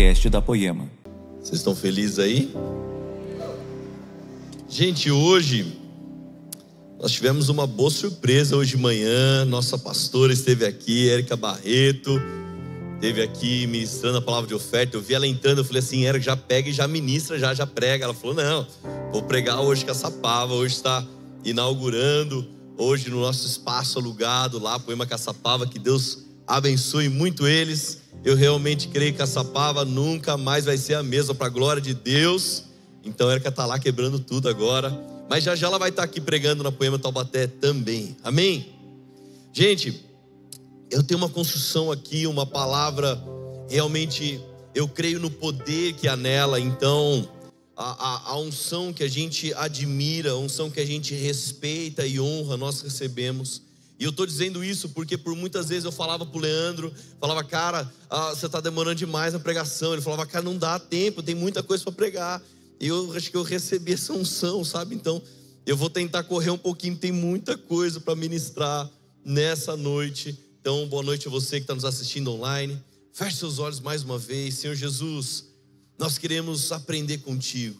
podcast da Poema. Vocês estão felizes aí? Gente, hoje nós tivemos uma boa surpresa hoje de manhã. Nossa pastora esteve aqui, Érica Barreto, esteve aqui ministrando a palavra de oferta. Eu vi ela entrando, eu falei assim: Érica, já pega e já ministra, já, já prega. Ela falou: Não, vou pregar hoje com essa pava. Hoje está inaugurando, hoje no nosso espaço alugado lá, Poema Caçapava. Que Deus abençoe muito eles. Eu realmente creio que essa pava nunca mais vai ser a mesma para a glória de Deus. Então Erika está lá quebrando tudo agora. Mas já já ela vai estar tá aqui pregando na Poema Taubaté também. Amém? Gente, eu tenho uma construção aqui, uma palavra. Realmente eu creio no poder que há nela. Então, a, a, a unção que a gente admira, a unção que a gente respeita e honra, nós recebemos. E eu estou dizendo isso porque por muitas vezes eu falava para o Leandro, falava, cara, ah, você está demorando demais na pregação. Ele falava, cara, não dá tempo, tem muita coisa para pregar. E eu acho que eu recebi essa unção, sabe? Então, eu vou tentar correr um pouquinho, tem muita coisa para ministrar nessa noite. Então, boa noite a você que está nos assistindo online. Feche seus olhos mais uma vez. Senhor Jesus, nós queremos aprender contigo.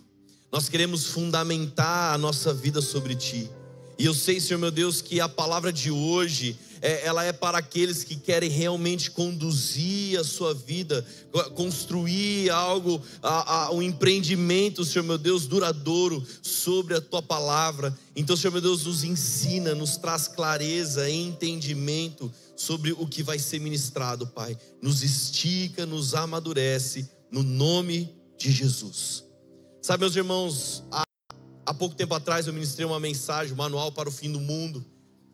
Nós queremos fundamentar a nossa vida sobre ti. E eu sei, Senhor meu Deus, que a palavra de hoje, é, ela é para aqueles que querem realmente conduzir a sua vida, construir algo, um empreendimento, Senhor meu Deus, duradouro sobre a tua palavra. Então, Senhor meu Deus, nos ensina, nos traz clareza entendimento sobre o que vai ser ministrado, Pai. Nos estica, nos amadurece, no nome de Jesus. Sabe, meus irmãos, a Há pouco tempo atrás eu ministrei uma mensagem, um manual para o fim do mundo.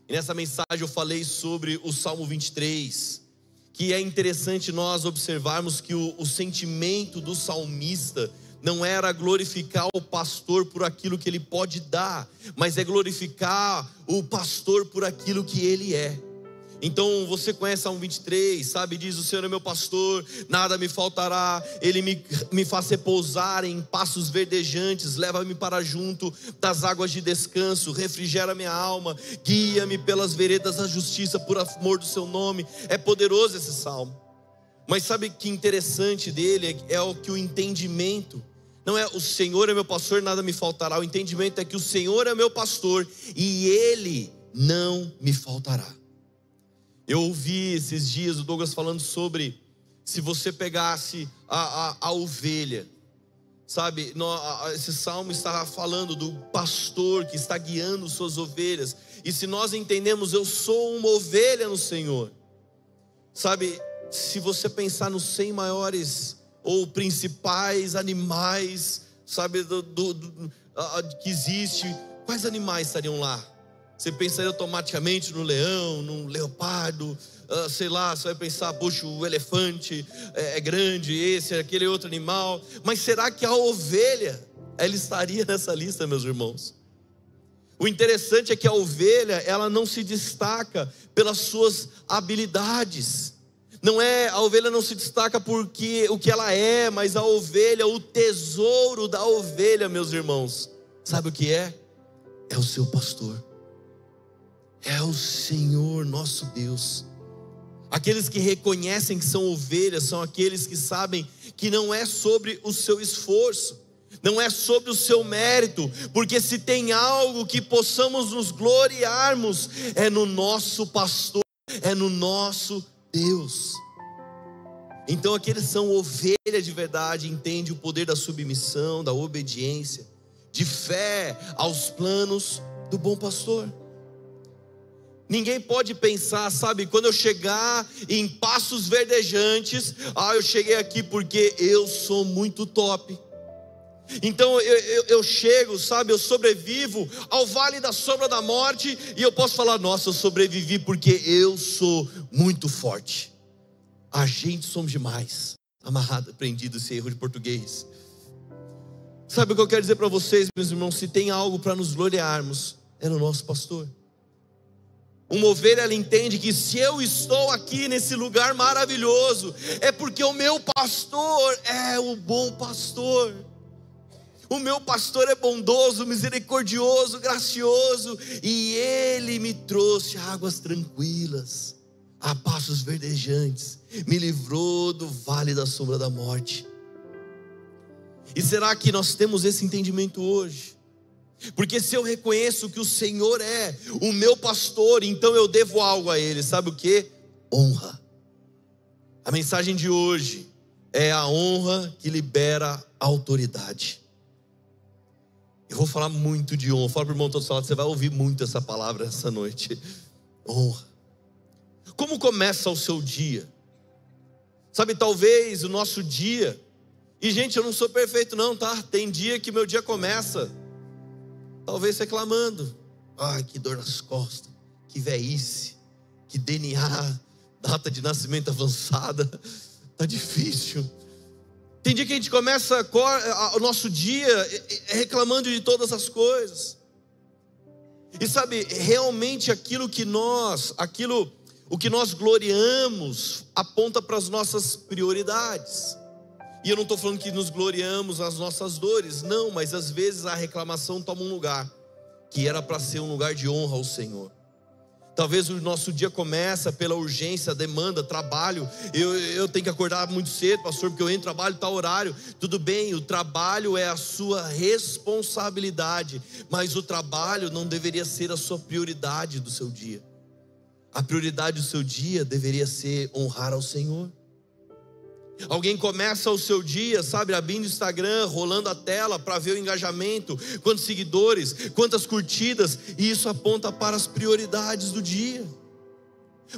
E nessa mensagem eu falei sobre o Salmo 23, que é interessante nós observarmos que o, o sentimento do salmista não era glorificar o pastor por aquilo que ele pode dar, mas é glorificar o pastor por aquilo que ele é. Então você conhece Salmo 23, sabe? Diz: O Senhor é meu pastor, nada me faltará, Ele me, me faz repousar em passos verdejantes, leva-me para junto das águas de descanso, refrigera minha alma, guia-me pelas veredas da justiça, por amor do Seu nome. É poderoso esse salmo, mas sabe que interessante dele é, é o que o entendimento. Não é o Senhor é meu pastor, nada me faltará. O entendimento é que o Senhor é meu pastor e Ele não me faltará. Eu ouvi esses dias o Douglas falando sobre se você pegasse a, a, a ovelha, sabe? esse salmo está falando do pastor que está guiando suas ovelhas. E se nós entendemos, eu sou uma ovelha no Senhor, sabe? Se você pensar nos cem maiores ou principais animais, sabe, do, do, do que existe, quais animais estariam lá? Você pensaria automaticamente no leão, no leopardo, uh, sei lá, você vai pensar, poxa, o elefante é, é grande, esse, aquele outro animal. Mas será que a ovelha, ela estaria nessa lista, meus irmãos? O interessante é que a ovelha, ela não se destaca pelas suas habilidades. Não é, a ovelha não se destaca porque o que ela é, mas a ovelha, o tesouro da ovelha, meus irmãos, sabe o que é? É o seu pastor é o Senhor nosso Deus. Aqueles que reconhecem que são ovelhas são aqueles que sabem que não é sobre o seu esforço, não é sobre o seu mérito, porque se tem algo que possamos nos gloriarmos, é no nosso pastor, é no nosso Deus. Então aqueles são ovelhas de verdade, entende o poder da submissão, da obediência, de fé aos planos do bom pastor. Ninguém pode pensar, sabe, quando eu chegar em passos verdejantes, ah, eu cheguei aqui porque eu sou muito top. Então eu, eu, eu, chego, sabe, eu sobrevivo ao vale da sombra da morte e eu posso falar: nossa, eu sobrevivi porque eu sou muito forte. A gente somos demais. Amarrado, aprendido esse erro de português. Sabe o que eu quero dizer para vocês, meus irmãos? Se tem algo para nos gloriarmos, é no nosso pastor. Uma ovelha ela entende que se eu estou aqui nesse lugar maravilhoso, é porque o meu pastor é o bom pastor. O meu pastor é bondoso, misericordioso, gracioso, e ele me trouxe águas tranquilas, a passos verdejantes, me livrou do vale da sombra da morte. E será que nós temos esse entendimento hoje? Porque se eu reconheço que o Senhor é o meu pastor, então eu devo algo a Ele, sabe o que? Honra. A mensagem de hoje é a honra que libera a autoridade. Eu vou falar muito de honra. Fala para o irmão todo você vai ouvir muito essa palavra essa noite. Honra. Como começa o seu dia? Sabe, talvez o nosso dia, e gente, eu não sou perfeito, não, tá? Tem dia que meu dia começa, talvez reclamando. Ai, que dor nas costas, que velhice, que DNA, data de nascimento avançada, tá difícil. Tem dia que a gente começa o nosso dia reclamando de todas as coisas. E sabe, realmente aquilo que nós, aquilo o que nós gloriamos aponta para as nossas prioridades. E eu não estou falando que nos gloriamos nas nossas dores, não, mas às vezes a reclamação toma um lugar que era para ser um lugar de honra ao Senhor. Talvez o nosso dia começa pela urgência, demanda, trabalho. Eu, eu tenho que acordar muito cedo, pastor, porque eu entro trabalho tal horário. Tudo bem, o trabalho é a sua responsabilidade, mas o trabalho não deveria ser a sua prioridade do seu dia. A prioridade do seu dia deveria ser honrar ao Senhor. Alguém começa o seu dia, sabe, abrindo o Instagram, rolando a tela para ver o engajamento, quantos seguidores, quantas curtidas, e isso aponta para as prioridades do dia.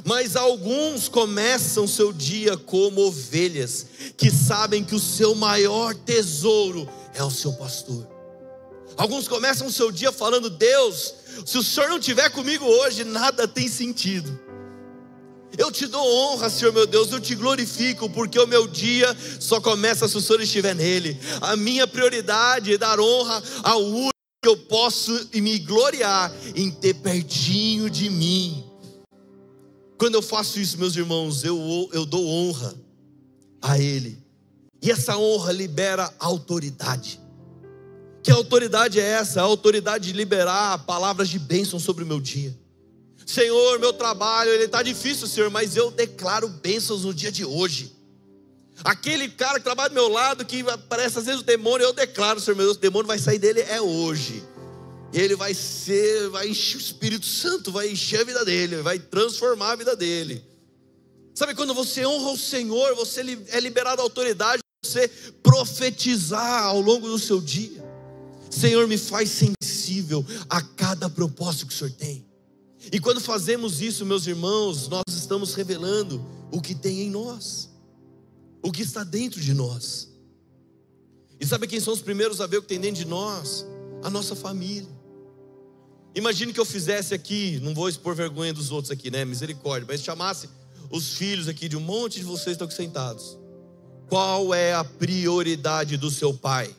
Mas alguns começam seu dia como ovelhas, que sabem que o seu maior tesouro é o seu pastor. Alguns começam o seu dia falando: Deus, se o Senhor não estiver comigo hoje, nada tem sentido. Eu te dou honra, Senhor meu Deus, eu te glorifico, porque o meu dia só começa se o Senhor estiver nele. A minha prioridade é dar honra ao único que eu posso me gloriar em ter pertinho de mim. Quando eu faço isso, meus irmãos, eu, eu dou honra a Ele. E essa honra libera autoridade. Que autoridade é essa? A autoridade de liberar palavras de bênção sobre o meu dia. Senhor, meu trabalho, ele está difícil, Senhor, mas eu declaro bênçãos no dia de hoje. Aquele cara que trabalha do meu lado, que aparece às vezes o demônio, eu declaro, Senhor, meu Deus, o demônio vai sair dele é hoje. Ele vai ser, vai encher o Espírito Santo, vai encher a vida dele, vai transformar a vida dele. Sabe quando você honra o Senhor, você é liberado a autoridade, você profetizar ao longo do seu dia. Senhor, me faz sensível a cada propósito que o Senhor tem. E quando fazemos isso, meus irmãos, nós estamos revelando o que tem em nós, o que está dentro de nós. E sabe quem são os primeiros a ver o que tem dentro de nós? A nossa família. Imagine que eu fizesse aqui, não vou expor vergonha dos outros aqui, né? Misericórdia, mas chamasse os filhos aqui de um monte de vocês que estão aqui sentados. Qual é a prioridade do seu pai?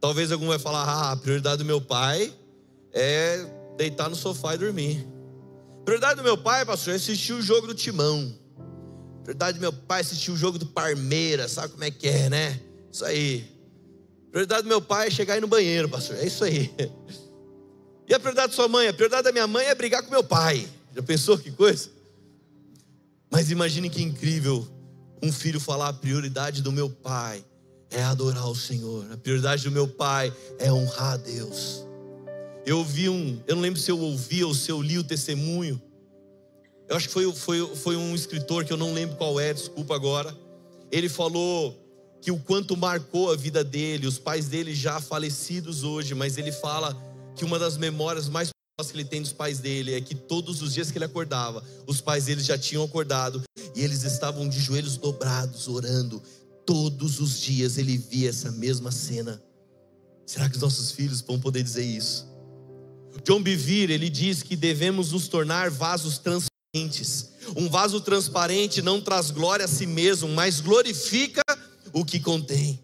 Talvez algum vai falar: ah, a prioridade do meu pai é deitar no sofá e dormir. Prioridade do meu pai, pastor, é assistir o jogo do Timão. Prioridade do meu pai é assistir o jogo do Parmeira, sabe como é que é, né? Isso aí. Prioridade do meu pai é chegar aí no banheiro, pastor. É isso aí. E a prioridade da sua mãe? A prioridade da minha mãe é brigar com meu pai. Já pensou que coisa? Mas imagine que incrível um filho falar a prioridade do meu pai é adorar o Senhor. A prioridade do meu pai é honrar a Deus. Eu ouvi um, eu não lembro se eu ouvi ou se eu li o testemunho. Eu acho que foi, foi, foi um escritor que eu não lembro qual é, desculpa agora. Ele falou que o quanto marcou a vida dele, os pais dele já falecidos hoje, mas ele fala que uma das memórias mais que ele tem dos pais dele é que todos os dias que ele acordava, os pais dele já tinham acordado e eles estavam de joelhos dobrados, orando, Todos os dias ele via essa mesma cena. Será que os nossos filhos vão poder dizer isso? John Bevere, ele diz que devemos nos tornar vasos transparentes. Um vaso transparente não traz glória a si mesmo, mas glorifica o que contém.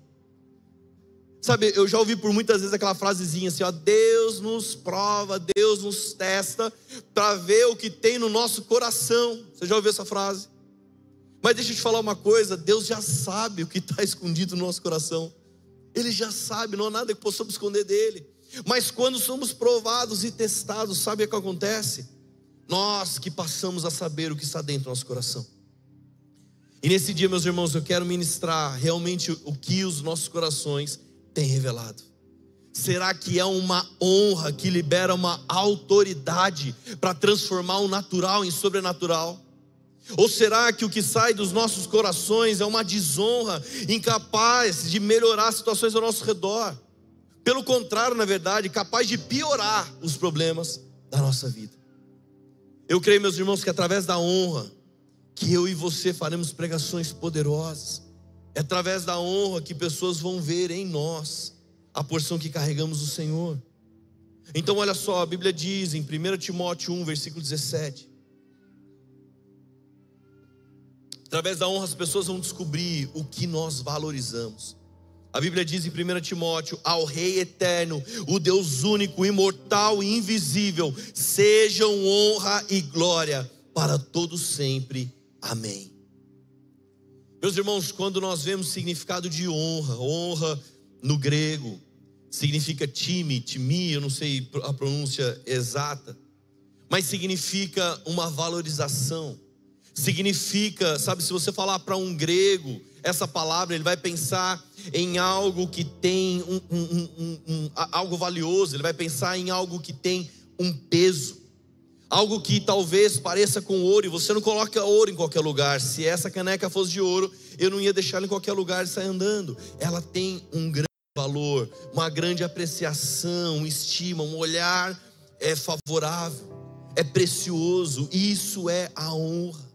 Sabe, eu já ouvi por muitas vezes aquela frasezinha assim, ó, Deus nos prova, Deus nos testa para ver o que tem no nosso coração. Você já ouviu essa frase? Mas deixa eu te falar uma coisa: Deus já sabe o que está escondido no nosso coração. Ele já sabe, não há nada que possamos esconder dele. Mas quando somos provados e testados, sabe o que acontece? Nós que passamos a saber o que está dentro do nosso coração. E nesse dia, meus irmãos, eu quero ministrar realmente o que os nossos corações tem revelado? Será que é uma honra que libera uma autoridade para transformar o natural em sobrenatural? Ou será que o que sai dos nossos corações é uma desonra incapaz de melhorar as situações ao nosso redor? Pelo contrário, na verdade, capaz de piorar os problemas da nossa vida. Eu creio, meus irmãos, que através da honra, que eu e você faremos pregações poderosas. É através da honra que pessoas vão ver em nós a porção que carregamos do Senhor. Então, olha só, a Bíblia diz em 1 Timóteo 1, versículo 17: Através da honra, as pessoas vão descobrir o que nós valorizamos. A Bíblia diz em 1 Timóteo: Ao Rei eterno, o Deus único, imortal e invisível, sejam honra e glória para todos sempre. Amém. Meus irmãos, quando nós vemos significado de honra, honra no grego, significa time, timi, eu não sei a pronúncia exata, mas significa uma valorização significa, sabe, se você falar para um grego essa palavra, ele vai pensar em algo que tem um, um, um, algo valioso, ele vai pensar em algo que tem um peso, algo que talvez pareça com ouro, e você não coloca ouro em qualquer lugar. Se essa caneca fosse de ouro, eu não ia deixar ela em qualquer lugar e sair andando. Ela tem um grande valor, uma grande apreciação, estima, um olhar é favorável, é precioso. Isso é a honra.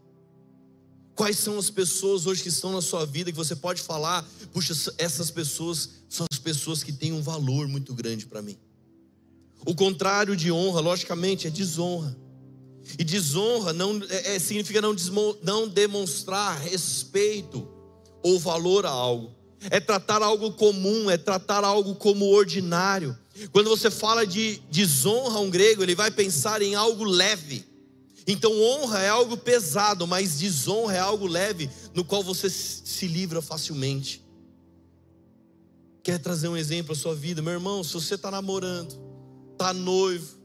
Quais são as pessoas hoje que estão na sua vida que você pode falar, puxa, essas pessoas são as pessoas que têm um valor muito grande para mim. O contrário de honra, logicamente, é desonra. E desonra não é, é, significa não, desmo, não demonstrar respeito ou valor a algo. É tratar algo comum, é tratar algo como ordinário. Quando você fala de desonra a um grego, ele vai pensar em algo leve então, honra é algo pesado, mas desonra é algo leve, no qual você se livra facilmente. Quer trazer um exemplo à sua vida? Meu irmão, se você está namorando, está noivo,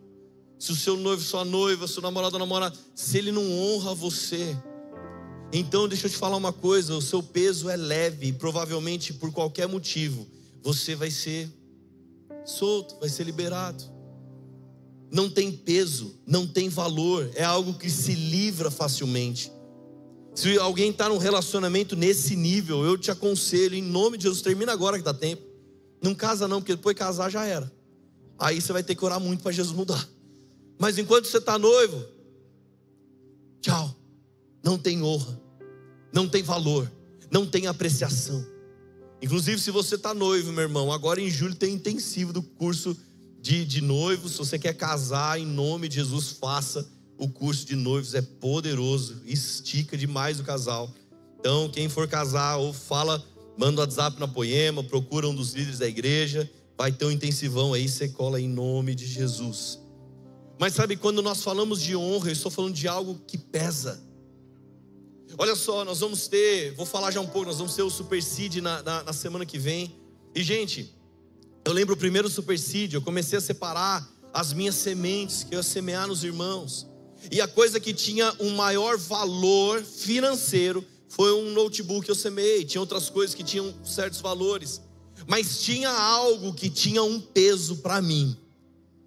se o seu noivo, sua noiva, seu namorado ou namorada, se ele não honra você, então deixa eu te falar uma coisa: o seu peso é leve, e provavelmente por qualquer motivo, você vai ser solto, vai ser liberado não tem peso, não tem valor, é algo que se livra facilmente. Se alguém está num relacionamento nesse nível, eu te aconselho, em nome de Jesus, termina agora que dá tempo. Não casa não, porque depois casar já era. Aí você vai ter que orar muito para Jesus mudar. Mas enquanto você está noivo, tchau. Não tem honra, não tem valor, não tem apreciação. Inclusive, se você está noivo, meu irmão, agora em julho tem intensivo do curso de, de noivos, se você quer casar, em nome de Jesus, faça o curso de noivos, é poderoso, estica demais o casal. Então, quem for casar, ou fala, manda o WhatsApp na Poema, procura um dos líderes da igreja, vai ter um intensivão aí, você cola em nome de Jesus. Mas sabe, quando nós falamos de honra, eu estou falando de algo que pesa. Olha só, nós vamos ter, vou falar já um pouco, nós vamos ter o Super Seed na, na, na semana que vem. E, gente, eu lembro o primeiro supersídio, eu comecei a separar as minhas sementes que eu ia semear nos irmãos. E a coisa que tinha um maior valor financeiro foi um notebook que eu semeei. Tinha outras coisas que tinham certos valores. Mas tinha algo que tinha um peso para mim.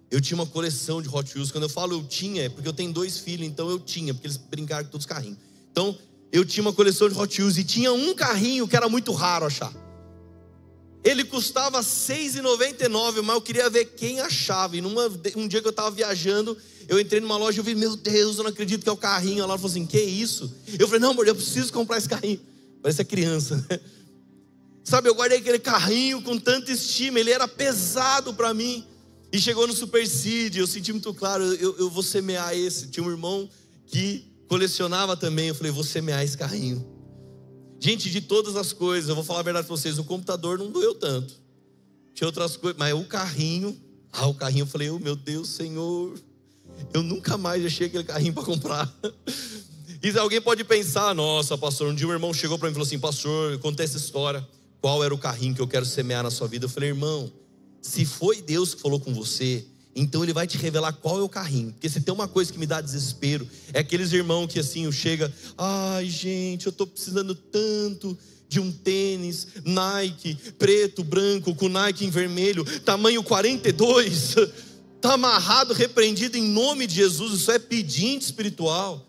Eu tinha uma coleção de Hot Wheels. Quando eu falo eu tinha, é porque eu tenho dois filhos, então eu tinha, porque eles brincaram com todos os carrinhos. Então, eu tinha uma coleção de Hot Wheels e tinha um carrinho que era muito raro achar. Ele custava R$ 6,99, mas eu queria ver quem achava. E numa, um dia que eu estava viajando, eu entrei numa loja e vi, meu Deus, eu não acredito que é o carrinho. Ela falou assim: que isso? Eu falei: não, amor, eu preciso comprar esse carrinho. Parece a criança, né? Sabe, eu guardei aquele carrinho com tanta estima, ele era pesado para mim. E chegou no Super Seed, eu senti muito claro, eu, eu vou semear esse. Tinha um irmão que colecionava também, eu falei, vou semear esse carrinho. Gente, de todas as coisas, eu vou falar a verdade para vocês, o computador não doeu tanto. Tinha outras coisas, mas o carrinho, ah, o carrinho, eu falei, oh, meu Deus, Senhor, eu nunca mais achei aquele carrinho para comprar. E alguém pode pensar, nossa, pastor, um dia um irmão chegou para mim e falou assim, pastor, contei essa história, qual era o carrinho que eu quero semear na sua vida? Eu falei, irmão, se foi Deus que falou com você, Então ele vai te revelar qual é o carrinho. Porque se tem uma coisa que me dá desespero, é aqueles irmãos que assim chega, ai gente, eu estou precisando tanto de um tênis Nike preto, branco, com Nike em vermelho, tamanho 42, está amarrado, repreendido em nome de Jesus. Isso é pedinte espiritual.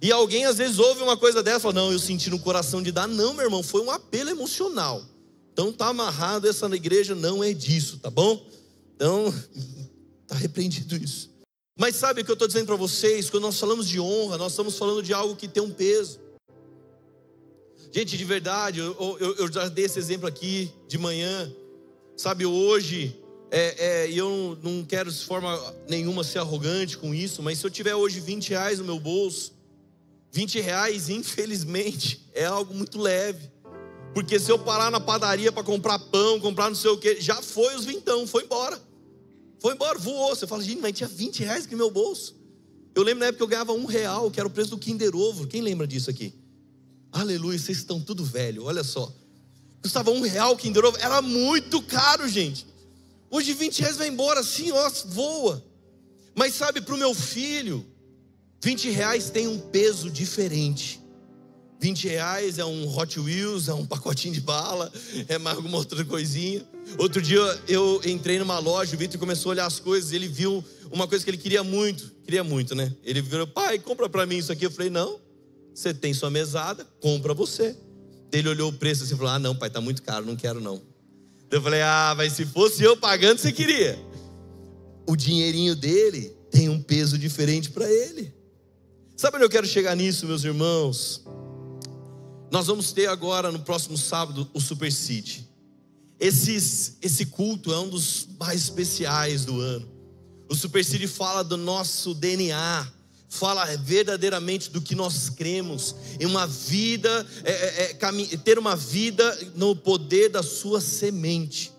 E alguém às vezes ouve uma coisa dessa, fala, não, eu senti no coração de dar. Não, meu irmão, foi um apelo emocional. Então tá amarrado, essa igreja não é disso, tá bom? Então, tá repreendido isso. Mas sabe o que eu estou dizendo para vocês? Quando nós falamos de honra, nós estamos falando de algo que tem um peso. Gente, de verdade, eu, eu, eu já dei esse exemplo aqui de manhã. Sabe, hoje, é, é, eu não quero de forma nenhuma ser arrogante com isso, mas se eu tiver hoje 20 reais no meu bolso, 20 reais, infelizmente, é algo muito leve. Porque se eu parar na padaria para comprar pão, comprar não sei o que, já foi os vintão, foi embora. Foi embora, voou. Você fala, gente, mas tinha 20 reais aqui no meu bolso. Eu lembro na época que eu ganhava um real, que era o preço do Kinder Ovo. Quem lembra disso aqui? Aleluia, vocês estão tudo velho, olha só. Custava um real o Kinder Ovo, era muito caro, gente. Hoje 20 reais vai embora assim, ó, voa. Mas sabe, para o meu filho, 20 reais tem um peso diferente. 20 reais é um Hot Wheels, é um pacotinho de bala, é mais alguma outra coisinha. Outro dia eu entrei numa loja, o Vitor começou a olhar as coisas, ele viu uma coisa que ele queria muito, queria muito, né? Ele virou, pai, compra para mim isso aqui. Eu falei, não, você tem sua mesada, compra você. Ele olhou o preço assim e falou, ah, não, pai, tá muito caro, não quero não. Eu falei, ah, mas se fosse eu pagando, você queria. O dinheirinho dele tem um peso diferente para ele. Sabe onde eu quero chegar nisso, meus irmãos? Nós vamos ter agora, no próximo sábado, o Super City. Esse, esse culto é um dos mais especiais do ano. O Super City fala do nosso DNA, fala verdadeiramente do que nós cremos, em uma vida, é, é, é, ter uma vida no poder da sua semente.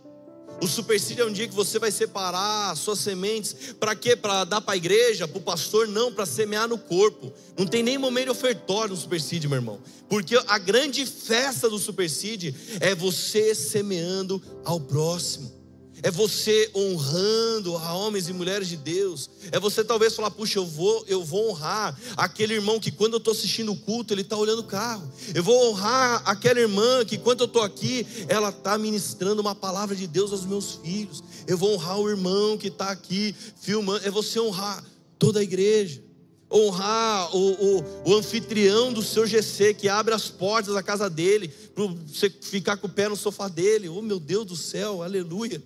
O supercídio é um dia que você vai separar as suas sementes. Para quê? Para dar para a igreja, para o pastor? Não, para semear no corpo. Não tem nem momento ofertório no supercídio, meu irmão. Porque a grande festa do supercídio é você semeando ao próximo é você honrando a homens e mulheres de Deus, é você talvez falar, puxa, eu vou, eu vou honrar aquele irmão que quando eu estou assistindo o culto, ele está olhando o carro, eu vou honrar aquela irmã que quando eu estou aqui, ela está ministrando uma palavra de Deus aos meus filhos, eu vou honrar o irmão que está aqui filmando, é você honrar toda a igreja, honrar o, o, o, anfitrião do seu GC que abre as portas da casa dele, para você ficar com o pé no sofá dele, oh meu Deus do céu, aleluia.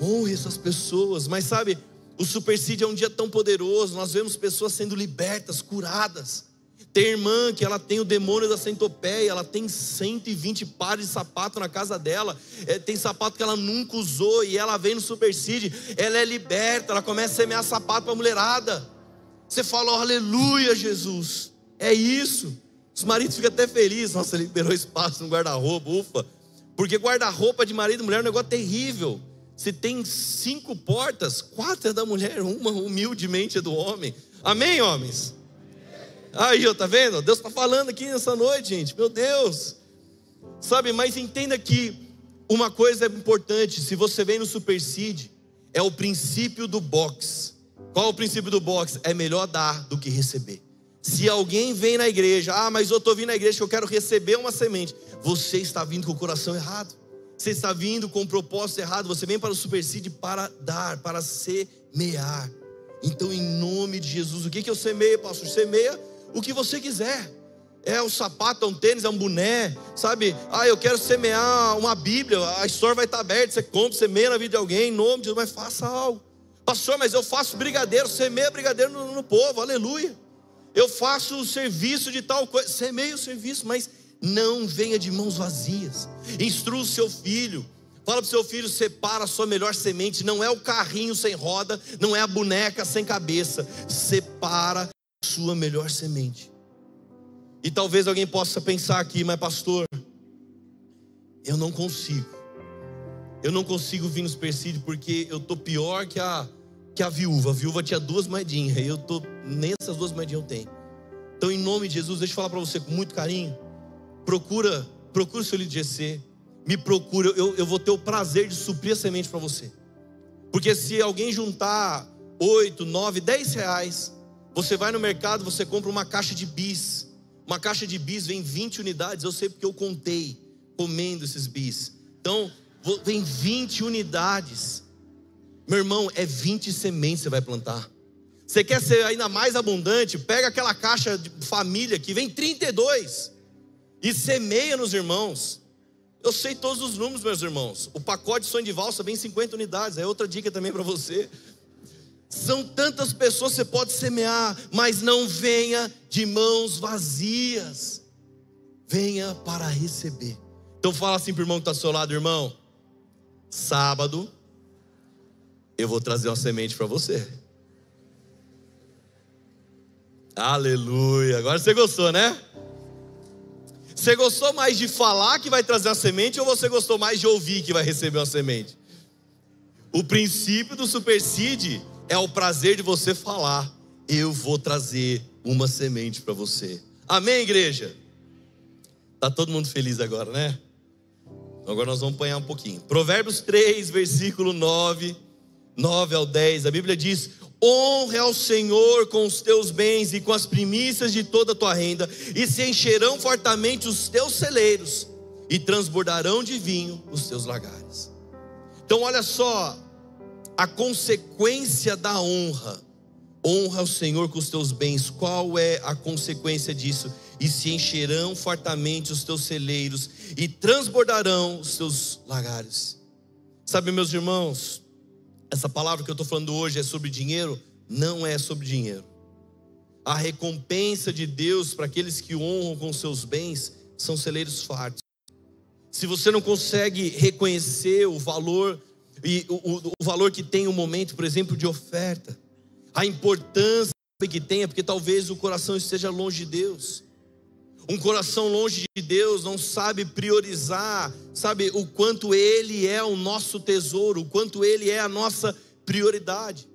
Honre essas pessoas. Mas sabe, o supercídio é um dia tão poderoso. Nós vemos pessoas sendo libertas, curadas. Tem irmã que ela tem o demônio da centopeia, ela tem 120 pares de sapato na casa dela, é, tem sapato que ela nunca usou e ela vem no supercídio, ela é liberta, ela começa a semear sapato para a mulherada. Você fala, oh, aleluia, Jesus, é isso. Os maridos ficam até felizes, nossa, liberou espaço no guarda-roupa, ufa, porque guarda-roupa de marido e mulher é um negócio terrível. Se tem cinco portas, quatro é da mulher, uma humildemente é do homem. Amém, homens? Aí, ó, tá vendo? Deus está falando aqui nessa noite, gente. Meu Deus. Sabe, mas entenda que uma coisa é importante. Se você vem no Superseed, é o princípio do box. Qual é o princípio do box? É melhor dar do que receber. Se alguém vem na igreja, ah, mas eu estou vindo na igreja que eu quero receber uma semente, você está vindo com o coração errado. Você está vindo com um propósito errado, você vem para o Supercide para dar, para semear. Então, em nome de Jesus, o que, que eu semeio, pastor? Semeia o que você quiser. É um sapato, é um tênis, é um boné, sabe? Ah, eu quero semear uma Bíblia, a história vai estar aberta, você compra, semeia na vida de alguém, em nome de Jesus, mas faça algo. Pastor, mas eu faço brigadeiro, semeia brigadeiro no, no povo, aleluia. Eu faço o serviço de tal coisa, semeia o serviço, mas não venha de mãos vazias. Instrua o seu filho. Fala para o seu filho, separa a sua melhor semente. Não é o carrinho sem roda, não é a boneca sem cabeça. Separa a sua melhor semente. E talvez alguém possa pensar aqui, mas pastor, eu não consigo. Eu não consigo vir nos persídios porque eu tô pior que a que a viúva. A viúva tinha duas moedinhas eu tô nessas duas moedinhas eu tenho. Então, em nome de Jesus, deixa eu falar para você com muito carinho. Procura, procura o seu líder de GC. Me procura, eu, eu vou ter o prazer de suprir a semente para você. Porque se alguém juntar 8, 9, 10 reais, você vai no mercado, você compra uma caixa de bis. Uma caixa de bis vem 20 unidades, eu sei porque eu contei comendo esses bis. Então, vem 20 unidades. Meu irmão, é 20 sementes que você vai plantar. Você quer ser ainda mais abundante? Pega aquela caixa de família que vem 32 e semeia nos irmãos. Eu sei todos os números, meus irmãos. O pacote de sonho de valsa vem 50 unidades. É outra dica também para você. São tantas pessoas que você pode semear, mas não venha de mãos vazias. Venha para receber. Então fala assim para o irmão que está ao seu lado, irmão. Sábado, eu vou trazer uma semente para você. Aleluia. Agora você gostou, né? Você gostou mais de falar que vai trazer uma semente ou você gostou mais de ouvir que vai receber uma semente? O princípio do supersede é o prazer de você falar: Eu vou trazer uma semente para você. Amém, igreja? Tá todo mundo feliz agora, né? Agora nós vamos apanhar um pouquinho. Provérbios 3, versículo 9, 9 ao 10. A Bíblia diz: Honre ao Senhor com os teus bens e com as primícias de toda a tua renda, e se encherão fortemente os teus celeiros, e transbordarão de vinho os teus lagares. Então, olha só, a consequência da honra. Honra o Senhor com os teus bens. Qual é a consequência disso? E se encherão fartamente os teus celeiros e transbordarão os teus lagares. Sabe, meus irmãos, essa palavra que eu estou falando hoje é sobre dinheiro? Não é sobre dinheiro. A recompensa de Deus para aqueles que honram com seus bens são celeiros fartos. Se você não consegue reconhecer o valor e o, o, o valor que tem o um momento, por exemplo, de oferta, a importância que tem, é porque talvez o coração esteja longe de Deus. Um coração longe de Deus não sabe priorizar, sabe o quanto Ele é o nosso tesouro, o quanto Ele é a nossa prioridade.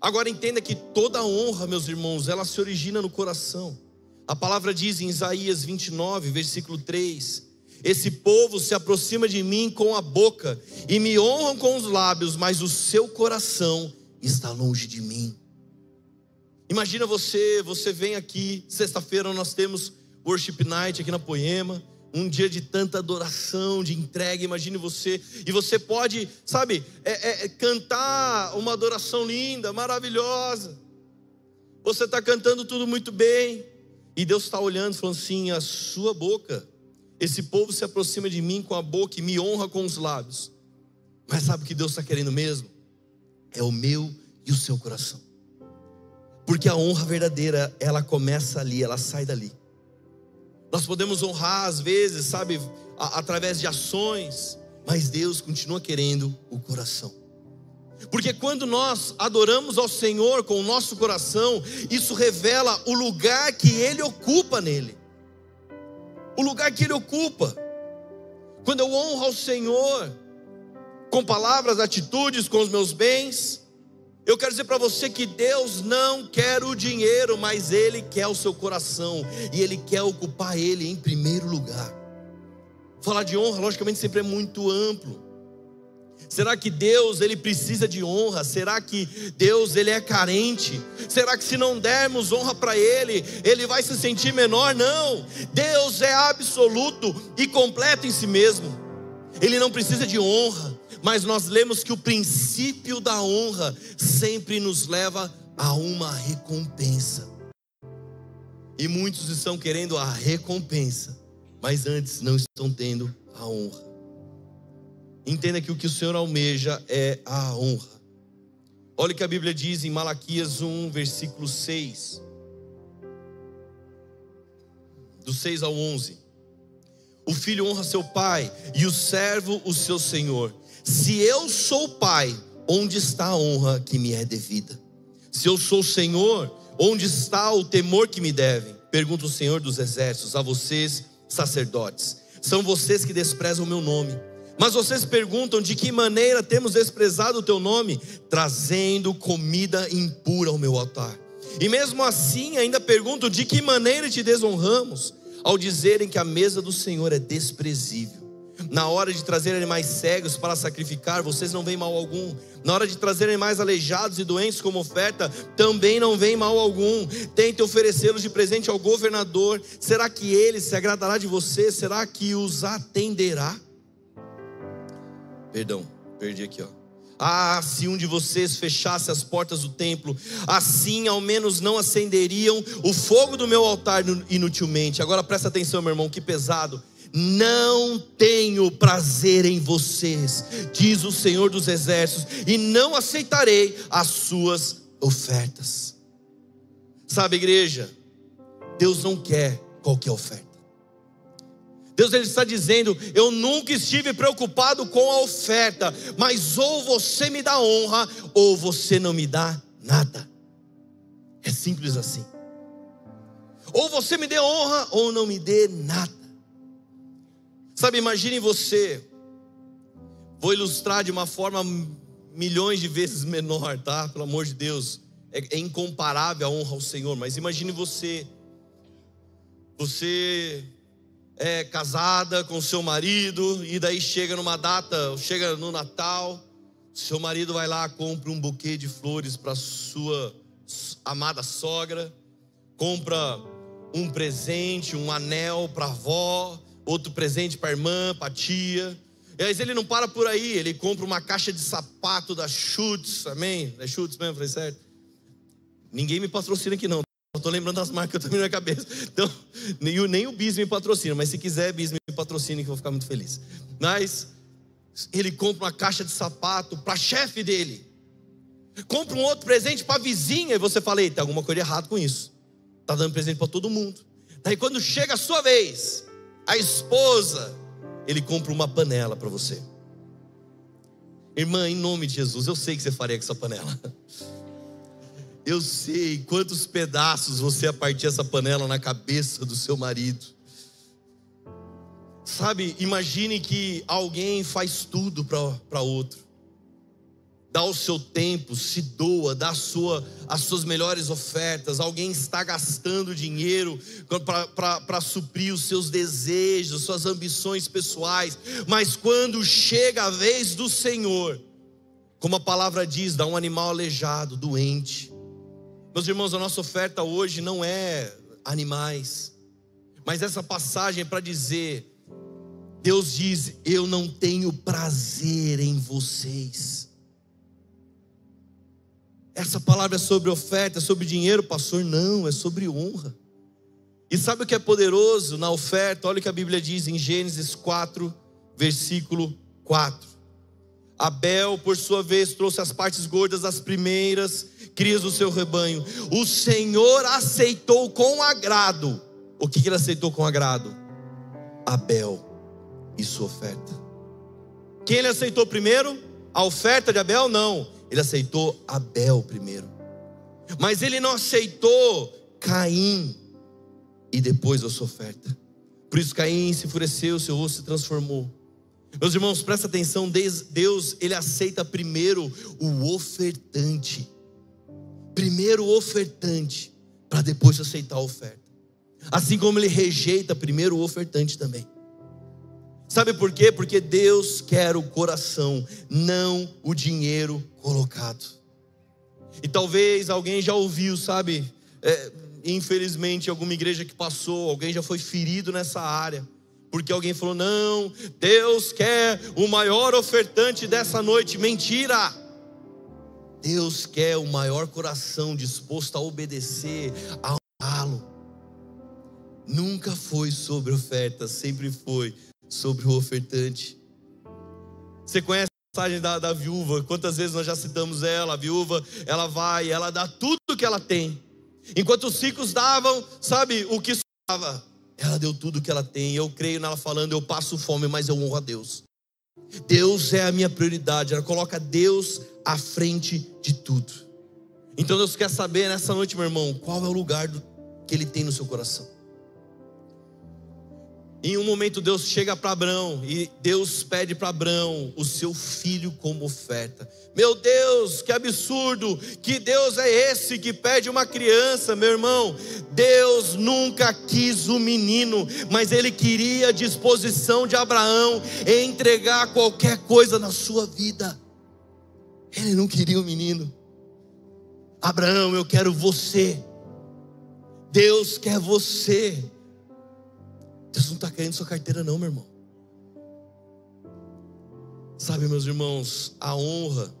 Agora entenda que toda honra, meus irmãos, ela se origina no coração. A palavra diz em Isaías 29, versículo 3: esse povo se aproxima de mim com a boca e me honram com os lábios, mas o seu coração está longe de mim. Imagina você, você vem aqui, sexta-feira nós temos worship night aqui na Poema, um dia de tanta adoração, de entrega. Imagine você, e você pode, sabe, é, é, cantar uma adoração linda, maravilhosa. Você está cantando tudo muito bem, e Deus está olhando, falando assim: a sua boca esse povo se aproxima de mim com a boca e me honra com os lábios. Mas sabe o que Deus está querendo mesmo? É o meu e o seu coração. Porque a honra verdadeira, ela começa ali, ela sai dali. Nós podemos honrar às vezes, sabe, a, através de ações, mas Deus continua querendo o coração. Porque quando nós adoramos ao Senhor com o nosso coração, isso revela o lugar que Ele ocupa nele o lugar que Ele ocupa. Quando eu honro ao Senhor, com palavras, atitudes, com os meus bens, eu quero dizer para você que Deus não quer o dinheiro, mas Ele quer o seu coração, e Ele quer ocupar Ele em primeiro lugar. Falar de honra, logicamente, sempre é muito amplo. Será que Deus ele precisa de honra? Será que Deus ele é carente? Será que se não dermos honra para ele, ele vai se sentir menor? Não. Deus é absoluto e completo em si mesmo. Ele não precisa de honra, mas nós lemos que o princípio da honra sempre nos leva a uma recompensa. E muitos estão querendo a recompensa, mas antes não estão tendo a honra. Entenda que o que o Senhor almeja é a honra. Olha o que a Bíblia diz em Malaquias 1, versículo 6. Do 6 ao 11. O filho honra seu pai e o servo o seu senhor. Se eu sou pai, onde está a honra que me é devida? Se eu sou senhor, onde está o temor que me devem? Pergunta o Senhor dos exércitos a vocês, sacerdotes. São vocês que desprezam o meu nome mas vocês perguntam de que maneira temos desprezado o teu nome, trazendo comida impura ao meu altar. E mesmo assim ainda perguntam de que maneira te desonramos, ao dizerem que a mesa do Senhor é desprezível. Na hora de trazer animais cegos para sacrificar, vocês não veem mal algum. Na hora de trazer animais aleijados e doentes como oferta, também não vem mal algum. Tente oferecê-los de presente ao governador. Será que ele se agradará de você? Será que os atenderá? Perdão, perdi aqui, ó. Ah, se um de vocês fechasse as portas do templo, assim ao menos não acenderiam o fogo do meu altar inutilmente. Agora presta atenção, meu irmão, que pesado. Não tenho prazer em vocês, diz o Senhor dos Exércitos, e não aceitarei as suas ofertas. Sabe, igreja, Deus não quer qualquer oferta. Deus ele está dizendo: Eu nunca estive preocupado com a oferta, mas ou você me dá honra, ou você não me dá nada. É simples assim. Ou você me dê honra, ou não me dê nada. Sabe, imagine você. Vou ilustrar de uma forma milhões de vezes menor, tá? Pelo amor de Deus. É, é incomparável a honra ao Senhor. Mas imagine você. Você é casada com seu marido, e daí chega numa data, chega no Natal, seu marido vai lá, compra um buquê de flores para sua amada sogra, compra um presente, um anel para avó, outro presente para irmã, para tia. E aí ele não para por aí, ele compra uma caixa de sapato da Schutz, amém? É Schutz mesmo, falei certo? Ninguém me patrocina aqui não. Estou lembrando das marcas também na cabeça. Então, nem nem o Bis me patrocina, mas se quiser, Bis me patrocina que eu vou ficar muito feliz. Mas ele compra uma caixa de sapato para chefe dele. Compra um outro presente para vizinha e você fala, tem alguma coisa errada com isso. Tá dando presente para todo mundo. Daí quando chega a sua vez, a esposa, ele compra uma panela para você. Irmã, em nome de Jesus, eu sei que você faria com essa panela. Eu sei quantos pedaços você ia partir essa panela na cabeça do seu marido. Sabe, imagine que alguém faz tudo para outro dá o seu tempo, se doa, dá sua, as suas melhores ofertas. Alguém está gastando dinheiro para suprir os seus desejos, suas ambições pessoais. Mas quando chega a vez do Senhor, como a palavra diz, dá um animal aleijado, doente. Meus irmãos, a nossa oferta hoje não é animais, mas essa passagem é para dizer: Deus diz, eu não tenho prazer em vocês. Essa palavra é sobre oferta, é sobre dinheiro, pastor? Não, é sobre honra. E sabe o que é poderoso na oferta? Olha o que a Bíblia diz em Gênesis 4, versículo 4. Abel, por sua vez, trouxe as partes gordas das primeiras crias do seu rebanho. O Senhor aceitou com agrado. O que ele aceitou com agrado? Abel e sua oferta. Quem ele aceitou primeiro? A oferta de Abel? Não. Ele aceitou Abel primeiro. Mas ele não aceitou Caim e depois a sua oferta. Por isso Caim se enfureceu, seu rosto se transformou. Meus irmãos, presta atenção, Deus, ele aceita primeiro o ofertante. Primeiro o ofertante, para depois aceitar a oferta. Assim como ele rejeita primeiro o ofertante também. Sabe por quê? Porque Deus quer o coração, não o dinheiro colocado. E talvez alguém já ouviu, sabe? É, infelizmente, alguma igreja que passou, alguém já foi ferido nessa área. Porque alguém falou: não, Deus quer o maior ofertante dessa noite. Mentira! Deus quer o maior coração disposto a obedecer, a honrá-lo. Nunca foi sobre oferta, sempre foi sobre o ofertante. Você conhece a passagem da, da viúva? Quantas vezes nós já citamos ela? A viúva, ela vai, ela dá tudo que ela tem. Enquanto os ricos davam, sabe, o que sobrava. Ela deu tudo que ela tem. Eu creio nela falando, eu passo fome, mas eu honro a Deus. Deus é a minha prioridade. Ela coloca Deus à frente de tudo. Então Deus quer saber nessa noite, meu irmão, qual é o lugar que Ele tem no seu coração. Em um momento Deus chega para Abraão e Deus pede para Abraão o seu filho como oferta. Meu Deus, que absurdo! Que Deus é esse que pede uma criança, meu irmão? Deus nunca quis o um menino, mas ele queria a disposição de Abraão em entregar qualquer coisa na sua vida. Ele não queria o um menino. Abraão, eu quero você. Deus quer você. Deus não está querendo sua carteira, não, meu irmão. Sabe, meus irmãos, a honra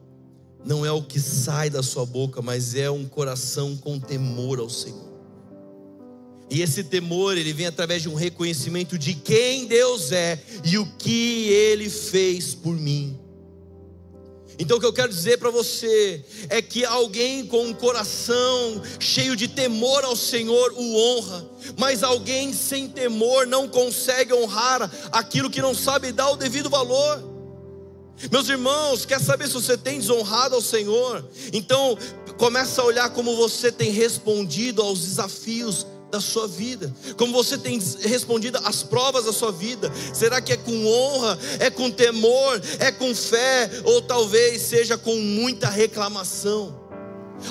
não é o que sai da sua boca, mas é um coração com temor ao Senhor. E esse temor, ele vem através de um reconhecimento de quem Deus é e o que ele fez por mim. Então o que eu quero dizer para você é que alguém com um coração cheio de temor ao Senhor o honra, mas alguém sem temor não consegue honrar aquilo que não sabe dar o devido valor. Meus irmãos, quer saber se você tem desonrado ao Senhor? Então começa a olhar como você tem respondido aos desafios da sua vida? Como você tem respondido às provas da sua vida? Será que é com honra, é com temor, é com fé, ou talvez seja com muita reclamação?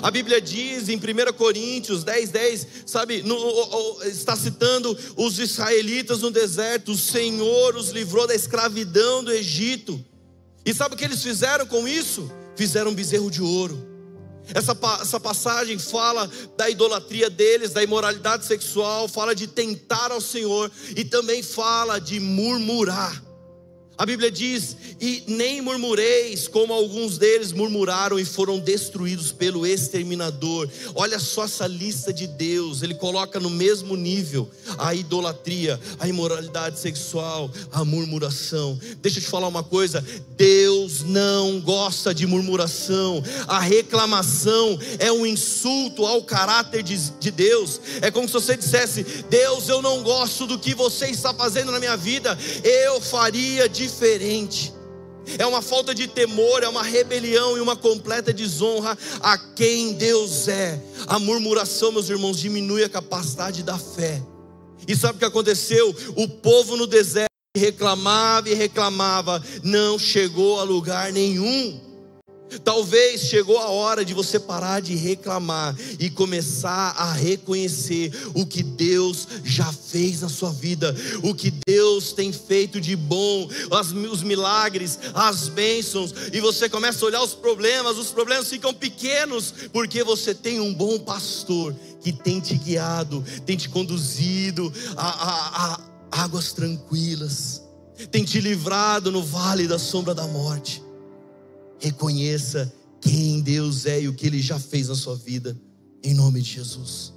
A Bíblia diz em 1 Coríntios 10, 10, sabe, no, está citando os israelitas no deserto, o Senhor os livrou da escravidão do Egito. E sabe o que eles fizeram com isso? Fizeram um bezerro de ouro essa, essa passagem fala da idolatria deles, da imoralidade sexual, fala de tentar ao Senhor e também fala de murmurar. A Bíblia diz: E nem murmureis, como alguns deles murmuraram e foram destruídos pelo exterminador. Olha só essa lista de Deus, ele coloca no mesmo nível a idolatria, a imoralidade sexual, a murmuração. Deixa eu te falar uma coisa: Deus não gosta de murmuração, a reclamação é um insulto ao caráter de, de Deus. É como se você dissesse: Deus, eu não gosto do que você está fazendo na minha vida, eu faria de diferente. É uma falta de temor, é uma rebelião e uma completa desonra a quem Deus é. A murmuração, meus irmãos, diminui a capacidade da fé. E sabe o que aconteceu? O povo no deserto reclamava e reclamava, não chegou a lugar nenhum. Talvez chegou a hora de você parar de reclamar e começar a reconhecer o que Deus já fez na sua vida, o que Deus tem feito de bom, os milagres, as bênçãos, e você começa a olhar os problemas, os problemas ficam pequenos, porque você tem um bom pastor que tem te guiado, tem te conduzido a, a, a águas tranquilas, tem te livrado no vale da sombra da morte. Reconheça quem Deus é e o que Ele já fez na sua vida, em nome de Jesus.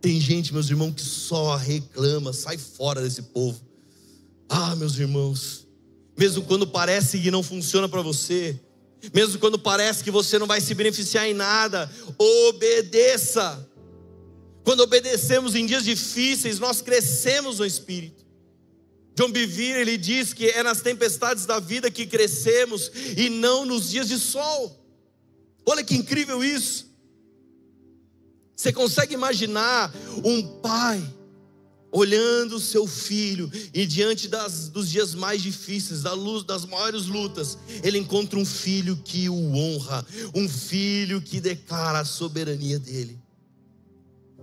Tem gente, meus irmãos, que só reclama, sai fora desse povo. Ah, meus irmãos, mesmo quando parece que não funciona para você, mesmo quando parece que você não vai se beneficiar em nada, obedeça. Quando obedecemos em dias difíceis, nós crescemos no Espírito. John Bevere, ele diz que é nas tempestades da vida que crescemos e não nos dias de sol. Olha que incrível isso. Você consegue imaginar um pai olhando o seu filho e diante das, dos dias mais difíceis, da luz, das maiores lutas, ele encontra um filho que o honra, um filho que declara a soberania dele.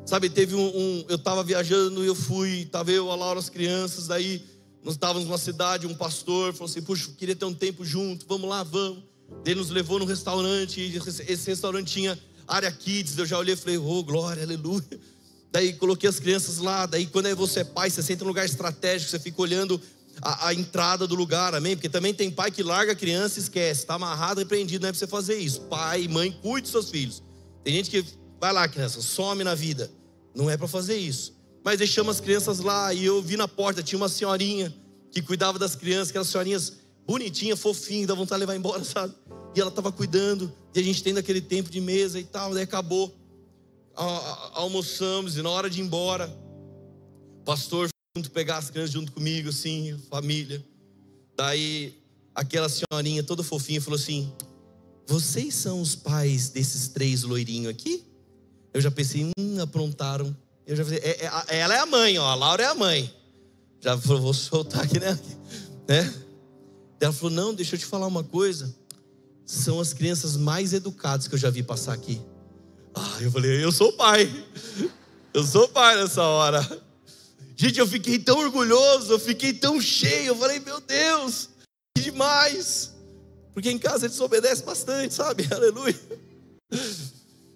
Sabe, teve um, um eu estava viajando eu fui, estava eu, a Laura, as crianças, daí nós estávamos numa cidade, um pastor falou assim: Puxa, queria ter um tempo junto, vamos lá, vamos. Ele nos levou num restaurante, esse restaurante tinha área kids. Eu já olhei e falei: Oh, glória, aleluia. Daí coloquei as crianças lá. Daí, quando é você é pai, você senta em lugar estratégico, você fica olhando a, a, entrada do lugar, amém? Porque também tem pai que larga a criança e esquece, está amarrado, repreendido, não é para você fazer isso. Pai, mãe, cuide dos seus filhos. Tem gente que vai lá, criança, some na vida. Não é para fazer isso. Mas deixamos as crianças lá e eu vi na porta, tinha uma senhorinha que cuidava das crianças, aquelas senhorinhas bonitinhas, fofinhas, dá vontade de levar embora, sabe? E ela estava cuidando, e a gente tendo aquele tempo de mesa e tal, daí acabou. Almoçamos e na hora de ir embora, o pastor junto pegar as crianças junto comigo, assim, família. Daí aquela senhorinha toda fofinha falou assim: Vocês são os pais desses três loirinhos aqui? Eu já pensei, hum, aprontaram. Eu já falei, é, é, ela é a mãe, ó, a Laura é a mãe. Já falou, vou soltar aqui, né? né? Ela falou: Não, deixa eu te falar uma coisa. São as crianças mais educadas que eu já vi passar aqui. Ah, eu falei: Eu sou pai. Eu sou pai nessa hora. Gente, eu fiquei tão orgulhoso, eu fiquei tão cheio. Eu falei: Meu Deus, que demais. Porque em casa eles obedecem bastante, sabe? Aleluia.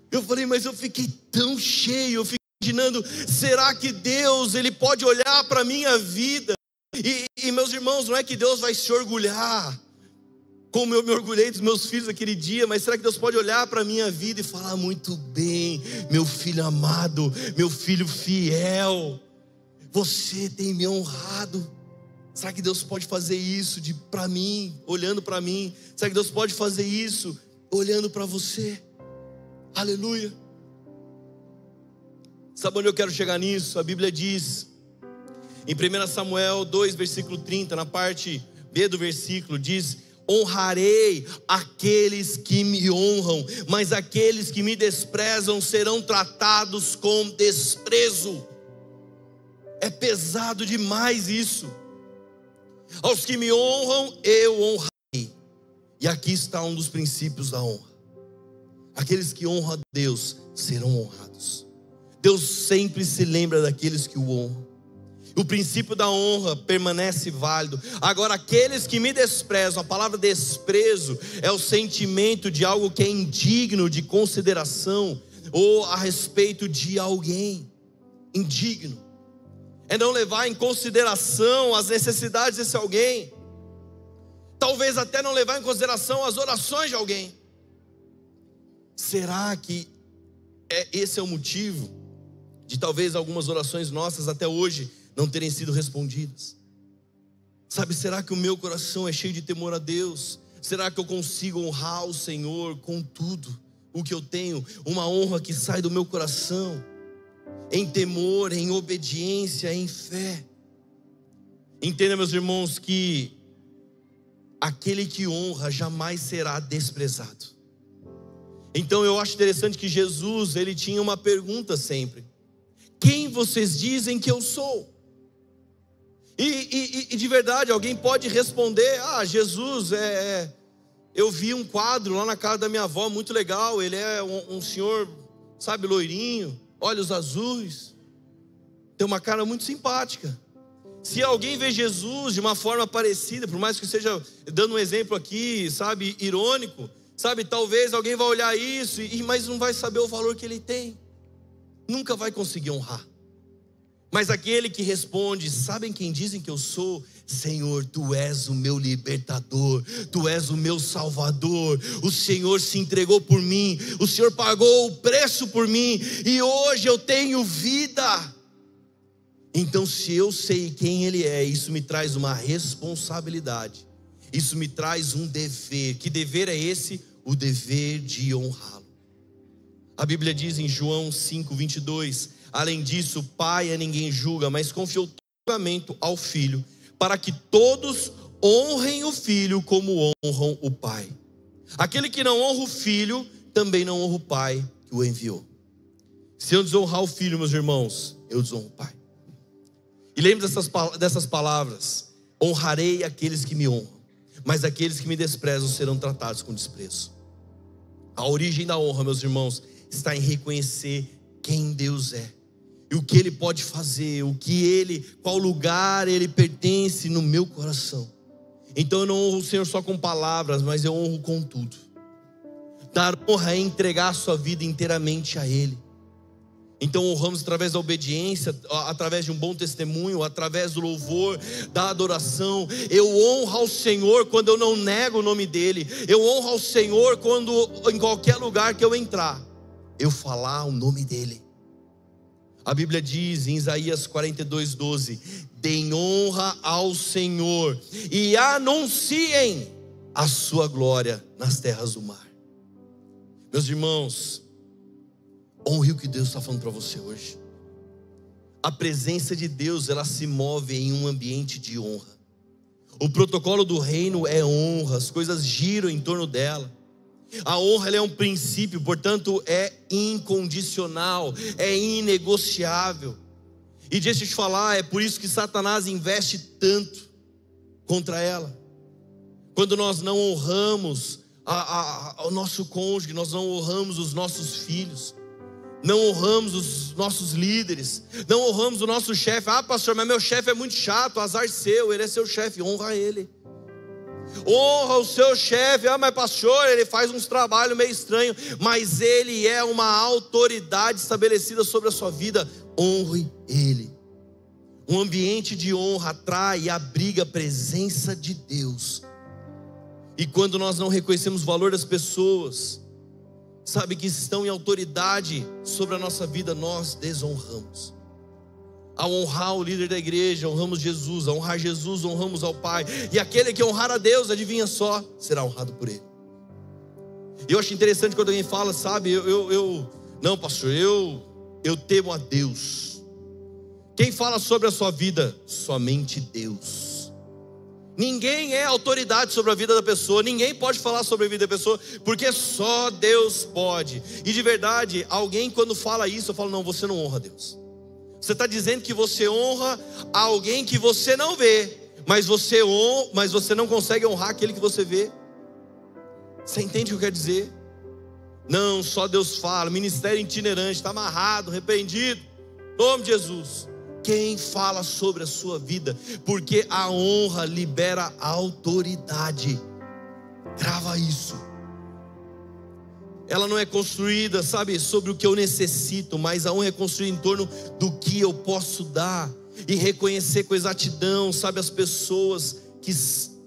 Eu falei: Mas eu fiquei tão cheio, eu fiquei imaginando: será que Deus ele pode olhar para a minha vida e, e, meus irmãos, não é que Deus vai se orgulhar, como eu me orgulhei dos meus filhos aquele dia, mas será que Deus pode olhar para a minha vida e falar muito bem, meu filho amado, meu filho fiel, você tem me honrado. Será que Deus pode fazer isso de para mim, olhando para mim? Será que Deus pode fazer isso olhando para você? Aleluia. Sabe onde eu quero chegar nisso? A Bíblia diz em 1 Samuel 2, versículo 30, na parte B do versículo, diz: Honrarei aqueles que me honram, mas aqueles que me desprezam serão tratados com desprezo. É pesado demais isso. Aos que me honram, eu honrarei. E aqui está um dos princípios da honra. Aqueles que honram a Deus serão honrados. Deus sempre se lembra daqueles que o honram. O princípio da honra permanece válido. Agora, aqueles que me desprezam, a palavra desprezo é o sentimento de algo que é indigno de consideração ou a respeito de alguém. Indigno. É não levar em consideração as necessidades desse alguém. Talvez até não levar em consideração as orações de alguém. Será que é, esse é o motivo de talvez algumas orações nossas até hoje não terem sido respondidas. Sabe, será que o meu coração é cheio de temor a Deus? Será que eu consigo honrar o Senhor com tudo o que eu tenho? Uma honra que sai do meu coração, em temor, em obediência, em fé. Entenda, meus irmãos, que aquele que honra jamais será desprezado. Então eu acho interessante que Jesus, ele tinha uma pergunta sempre: Quem vocês dizem que eu sou? E, e, e, de verdade, alguém pode responder: Ah, Jesus, é, é, eu vi um quadro lá na casa da minha avó, muito legal. Ele é um, um senhor, sabe, loirinho, olhos azuis, tem uma cara muito simpática. Se alguém vê Jesus de uma forma parecida, por mais que seja dando um exemplo aqui, sabe, irônico, sabe, talvez alguém vai olhar isso, e, mas não vai saber o valor que ele tem, nunca vai conseguir honrar. Mas aquele que responde: Sabem quem dizem que eu sou? Senhor, tu és o meu libertador, tu és o meu salvador. O Senhor se entregou por mim, o Senhor pagou o preço por mim e hoje eu tenho vida. Então, se eu sei quem Ele é, isso me traz uma responsabilidade, isso me traz um dever. Que dever é esse? O dever de honrá-lo. A Bíblia diz em João 5, 22 Além disso, o pai a ninguém julga, mas confiou todo julgamento ao filho, para que todos honrem o filho como honram o pai. Aquele que não honra o filho, também não honra o pai que o enviou. Se eu desonrar o filho, meus irmãos, eu desonro o pai. E lembre dessas, dessas palavras: honrarei aqueles que me honram, mas aqueles que me desprezam serão tratados com desprezo. A origem da honra, meus irmãos, está em reconhecer quem Deus é e o que ele pode fazer, o que ele, qual lugar ele pertence no meu coração. Então eu não honro o Senhor só com palavras, mas eu honro com tudo. Dar honra é entregar a sua vida inteiramente a Ele. Então honramos através da obediência, através de um bom testemunho, através do louvor, da adoração. Eu honro ao Senhor quando eu não nego o nome dEle. Eu honro ao Senhor quando em qualquer lugar que eu entrar, eu falar o nome dEle. A Bíblia diz em Isaías 42, 12: Deem honra ao Senhor e anunciem a sua glória nas terras do mar. Meus irmãos, honre o que Deus está falando para você hoje. A presença de Deus, ela se move em um ambiente de honra. O protocolo do reino é honra, as coisas giram em torno dela. A honra é um princípio, portanto, é incondicional, é inegociável. E deixa eu te falar, é por isso que Satanás investe tanto contra ela. Quando nós não honramos a, a, o nosso cônjuge, nós não honramos os nossos filhos, não honramos os nossos líderes, não honramos o nosso chefe. Ah, pastor, mas meu chefe é muito chato, azar seu, ele é seu chefe, honra ele. Honra o seu chefe, ah, mas pastor, ele faz uns trabalhos meio estranhos, mas ele é uma autoridade estabelecida sobre a sua vida, honre ele. Um ambiente de honra atrai e abriga a presença de Deus. E quando nós não reconhecemos o valor das pessoas, sabe, que estão em autoridade sobre a nossa vida, nós desonramos. Ao honrar o líder da igreja, honramos Jesus, ao honrar Jesus, honramos ao Pai. E aquele que honrar a Deus, adivinha só, será honrado por Ele. Eu acho interessante quando alguém fala, sabe, eu, eu, eu não, pastor, eu, eu temo a Deus. Quem fala sobre a sua vida? Somente Deus. Ninguém é autoridade sobre a vida da pessoa, ninguém pode falar sobre a vida da pessoa, porque só Deus pode. E de verdade, alguém quando fala isso, eu falo: não, você não honra Deus. Você está dizendo que você honra alguém que você não vê, mas você, honra, mas você não consegue honrar aquele que você vê. Você entende o que eu quero dizer? Não, só Deus fala, ministério itinerante, está amarrado, repreendido, nome de Jesus quem fala sobre a sua vida, porque a honra libera a autoridade. Grava isso. Ela não é construída, sabe, sobre o que eu necessito, mas a honra é construída em torno do que eu posso dar e reconhecer com exatidão, sabe, as pessoas que,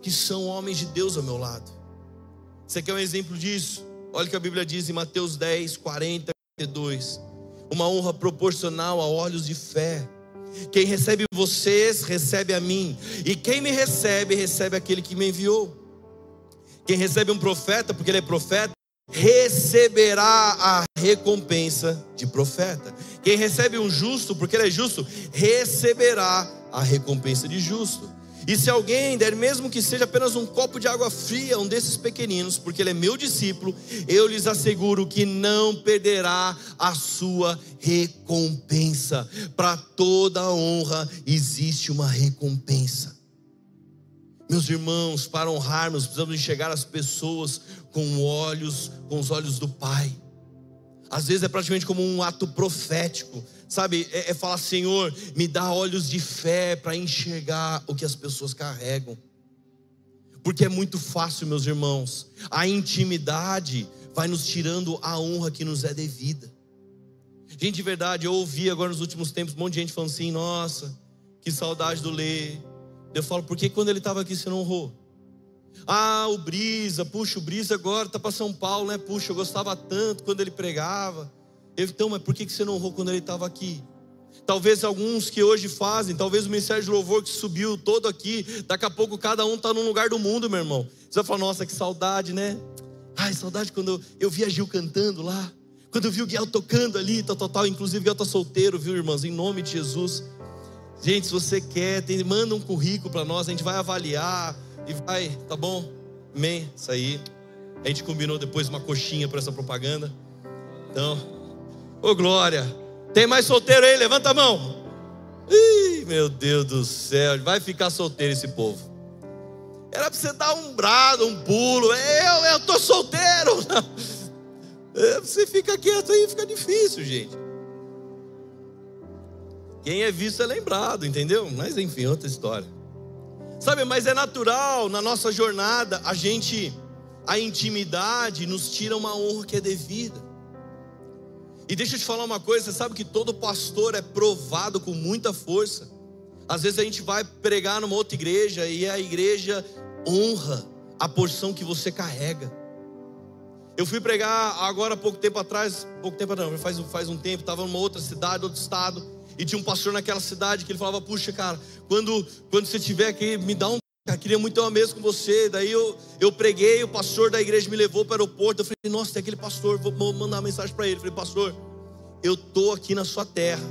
que são homens de Deus ao meu lado. Você quer um exemplo disso? Olha o que a Bíblia diz em Mateus 10, 40, 42. Uma honra proporcional a olhos de fé quem recebe vocês, recebe a mim. E quem me recebe, recebe aquele que me enviou. Quem recebe um profeta, porque ele é profeta, receberá a recompensa de profeta. Quem recebe um justo, porque ele é justo, receberá a recompensa de justo. E se alguém der, mesmo que seja apenas um copo de água fria, um desses pequeninos, porque ele é meu discípulo, eu lhes asseguro que não perderá a sua recompensa. Para toda honra existe uma recompensa. Meus irmãos, para honrarmos, precisamos enxergar as pessoas com olhos, com os olhos do Pai. Às vezes é praticamente como um ato profético sabe, é, é falar: Senhor, me dá olhos de fé para enxergar o que as pessoas carregam. Porque é muito fácil, meus irmãos, a intimidade vai nos tirando a honra que nos é devida. Gente, de verdade, eu ouvi agora nos últimos tempos um monte de gente falando assim: nossa, que saudade do Lê. Eu falo, por que quando ele estava aqui você não honrou? Ah, o Brisa, puxa, o Brisa agora está para São Paulo, né? Puxa, eu gostava tanto quando ele pregava. Então, mas por que você não honrou quando ele estava aqui? Talvez alguns que hoje fazem, talvez o ministério de louvor que subiu todo aqui, daqui a pouco cada um está num lugar do mundo, meu irmão. Você vai falar, nossa, que saudade, né? Ai, saudade quando eu, eu vi a Gil cantando lá, quando eu vi o Guiel tocando ali, tal, tal, tal. Inclusive, o Guiel está solteiro, viu, irmãos? Em nome de Jesus. Gente, se você quer, tem, manda um currículo para nós, a gente vai avaliar e vai, tá bom? Amém? Isso aí. A gente combinou depois uma coxinha para essa propaganda. Então, Ô glória. Tem mais solteiro aí? Levanta a mão. Ih, meu Deus do céu. Vai ficar solteiro esse povo. Era para você dar um brado, um pulo. Eu, eu tô solteiro. É, você fica quieto aí, fica difícil, gente. Quem é visto é lembrado, entendeu? Mas enfim, outra história. Sabe, mas é natural na nossa jornada a gente, a intimidade nos tira uma honra que é devida. E deixa eu te falar uma coisa: você sabe que todo pastor é provado com muita força. Às vezes a gente vai pregar numa outra igreja e a igreja honra a porção que você carrega. Eu fui pregar agora pouco tempo atrás, pouco tempo não, faz, faz um tempo, estava numa outra cidade, outro estado, e tinha um pastor naquela cidade que ele falava: Puxa, cara, quando, quando você tiver aqui, me dá um. Queria muito ter uma mesa com você. Daí eu, eu preguei, o pastor da igreja me levou para o aeroporto. Eu falei, nossa, tem aquele pastor, vou mandar uma mensagem para ele. Eu falei, pastor, eu tô aqui na sua terra.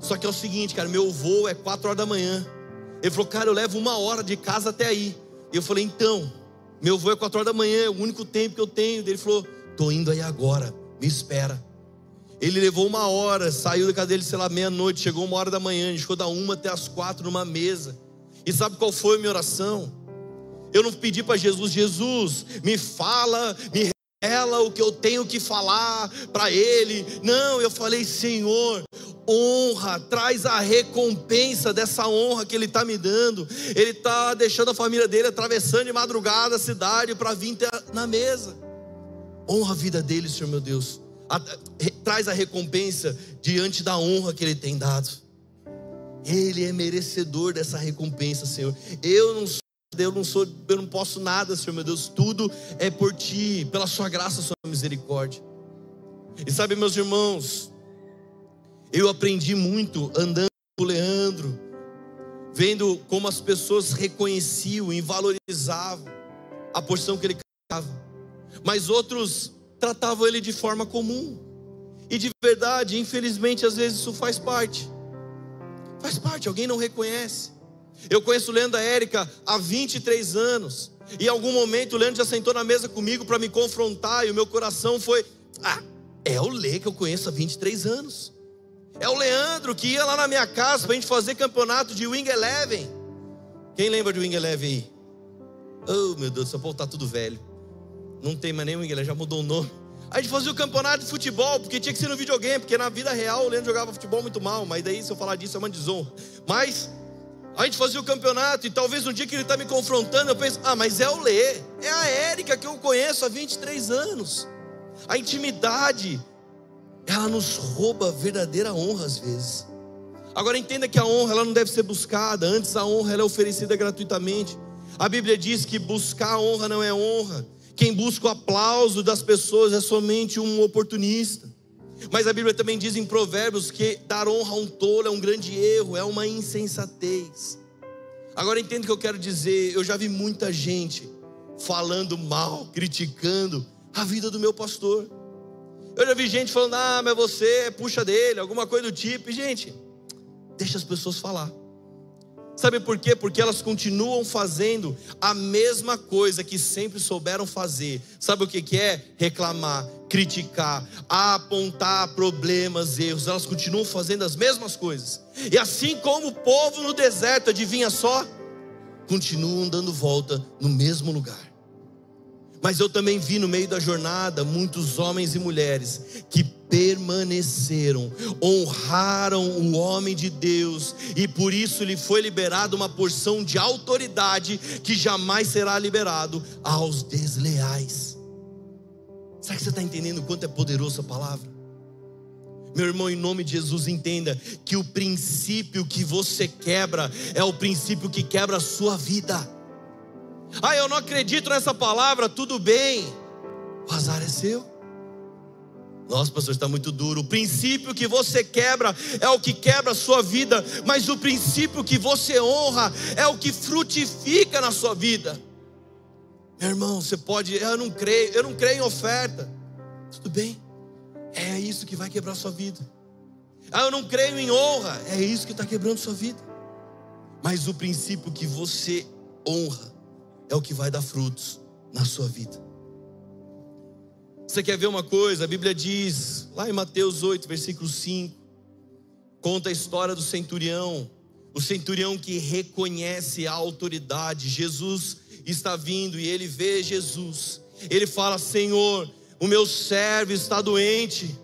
Só que é o seguinte, cara, meu voo é quatro horas da manhã. Ele falou, cara, eu levo uma hora de casa até aí. Eu falei, então, meu voo é quatro horas da manhã, é o único tempo que eu tenho. Ele falou, tô indo aí agora, me espera. Ele levou uma hora, saiu da casa dele, sei lá, meia-noite, chegou uma hora da manhã, ficou da uma até as quatro numa mesa. E sabe qual foi a minha oração? Eu não pedi para Jesus, Jesus, me fala, me revela o que eu tenho que falar para Ele. Não, eu falei, Senhor, honra, traz a recompensa dessa honra que Ele está me dando. Ele está deixando a família dele atravessando de madrugada a cidade para vir na mesa. Honra a vida dele, Senhor meu Deus a, traz a recompensa diante da honra que Ele tem dado. Ele é merecedor dessa recompensa, Senhor. Eu não sou, eu não sou, eu não posso nada, Senhor meu Deus. Tudo é por Ti, pela Sua graça, Sua misericórdia. E sabe, meus irmãos, eu aprendi muito andando com o Leandro, vendo como as pessoas reconheciam e valorizavam a porção que ele cantava. Mas outros tratavam ele de forma comum. E de verdade, infelizmente, às vezes isso faz parte. Faz parte, alguém não reconhece. Eu conheço o Leandro e a Érica há 23 anos. E em algum momento o Leandro já sentou na mesa comigo para me confrontar. E o meu coração foi: Ah, é o Lê que eu conheço há 23 anos. É o Leandro que ia lá na minha casa para a gente fazer campeonato de Wing Eleven. Quem lembra de Wing Eleven aí? Oh, meu Deus, seu povo está tudo velho. Não tem mais nenhum igreja, já mudou o nome. A gente fazia o campeonato de futebol, porque tinha que ser no videogame, porque na vida real o Leandro jogava futebol muito mal, mas daí se eu falar disso é uma desonra. Mas a gente fazia o campeonato e talvez um dia que ele está me confrontando, eu penso, ah, mas é o Lê, é a Érica que eu conheço há 23 anos. A intimidade, ela nos rouba verdadeira honra às vezes. Agora entenda que a honra ela não deve ser buscada, antes a honra ela é oferecida gratuitamente. A Bíblia diz que buscar a honra não é honra, quem busca o aplauso das pessoas é somente um oportunista. Mas a Bíblia também diz em Provérbios que dar honra a um tolo é um grande erro, é uma insensatez. Agora entendo o que eu quero dizer. Eu já vi muita gente falando mal, criticando a vida do meu pastor. Eu já vi gente falando, ah, mas você é puxa dele, alguma coisa do tipo. E, gente, deixa as pessoas falar. Sabe por quê? Porque elas continuam fazendo a mesma coisa que sempre souberam fazer. Sabe o que, é? Reclamar, criticar, apontar problemas, erros. Elas continuam fazendo as mesmas coisas. E assim como o povo no deserto, adivinha só? Continuam dando volta no mesmo lugar. Mas eu também vi no meio da jornada muitos homens e mulheres que permaneceram, honraram o homem de Deus, e por isso lhe foi liberada uma porção de autoridade que jamais será liberado aos desleais. Será que você está entendendo o quanto é poderosa a palavra? Meu irmão, em nome de Jesus, entenda que o princípio que você quebra é o princípio que quebra a sua vida. Ah, eu não acredito nessa palavra, tudo bem. O azar é seu. Nossa, pastor, está muito duro. O princípio que você quebra é o que quebra a sua vida, mas o princípio que você honra é o que frutifica na sua vida. Meu irmão, você pode, eu não creio, eu não creio em oferta. Tudo bem. É isso que vai quebrar a sua vida. Ah, eu não creio em honra. É isso que está quebrando a sua vida. Mas o princípio que você honra é o que vai dar frutos na sua vida. Você quer ver uma coisa? A Bíblia diz, lá em Mateus 8, versículo 5, conta a história do centurião, o centurião que reconhece a autoridade. Jesus está vindo e ele vê Jesus. Ele fala: Senhor, o meu servo está doente,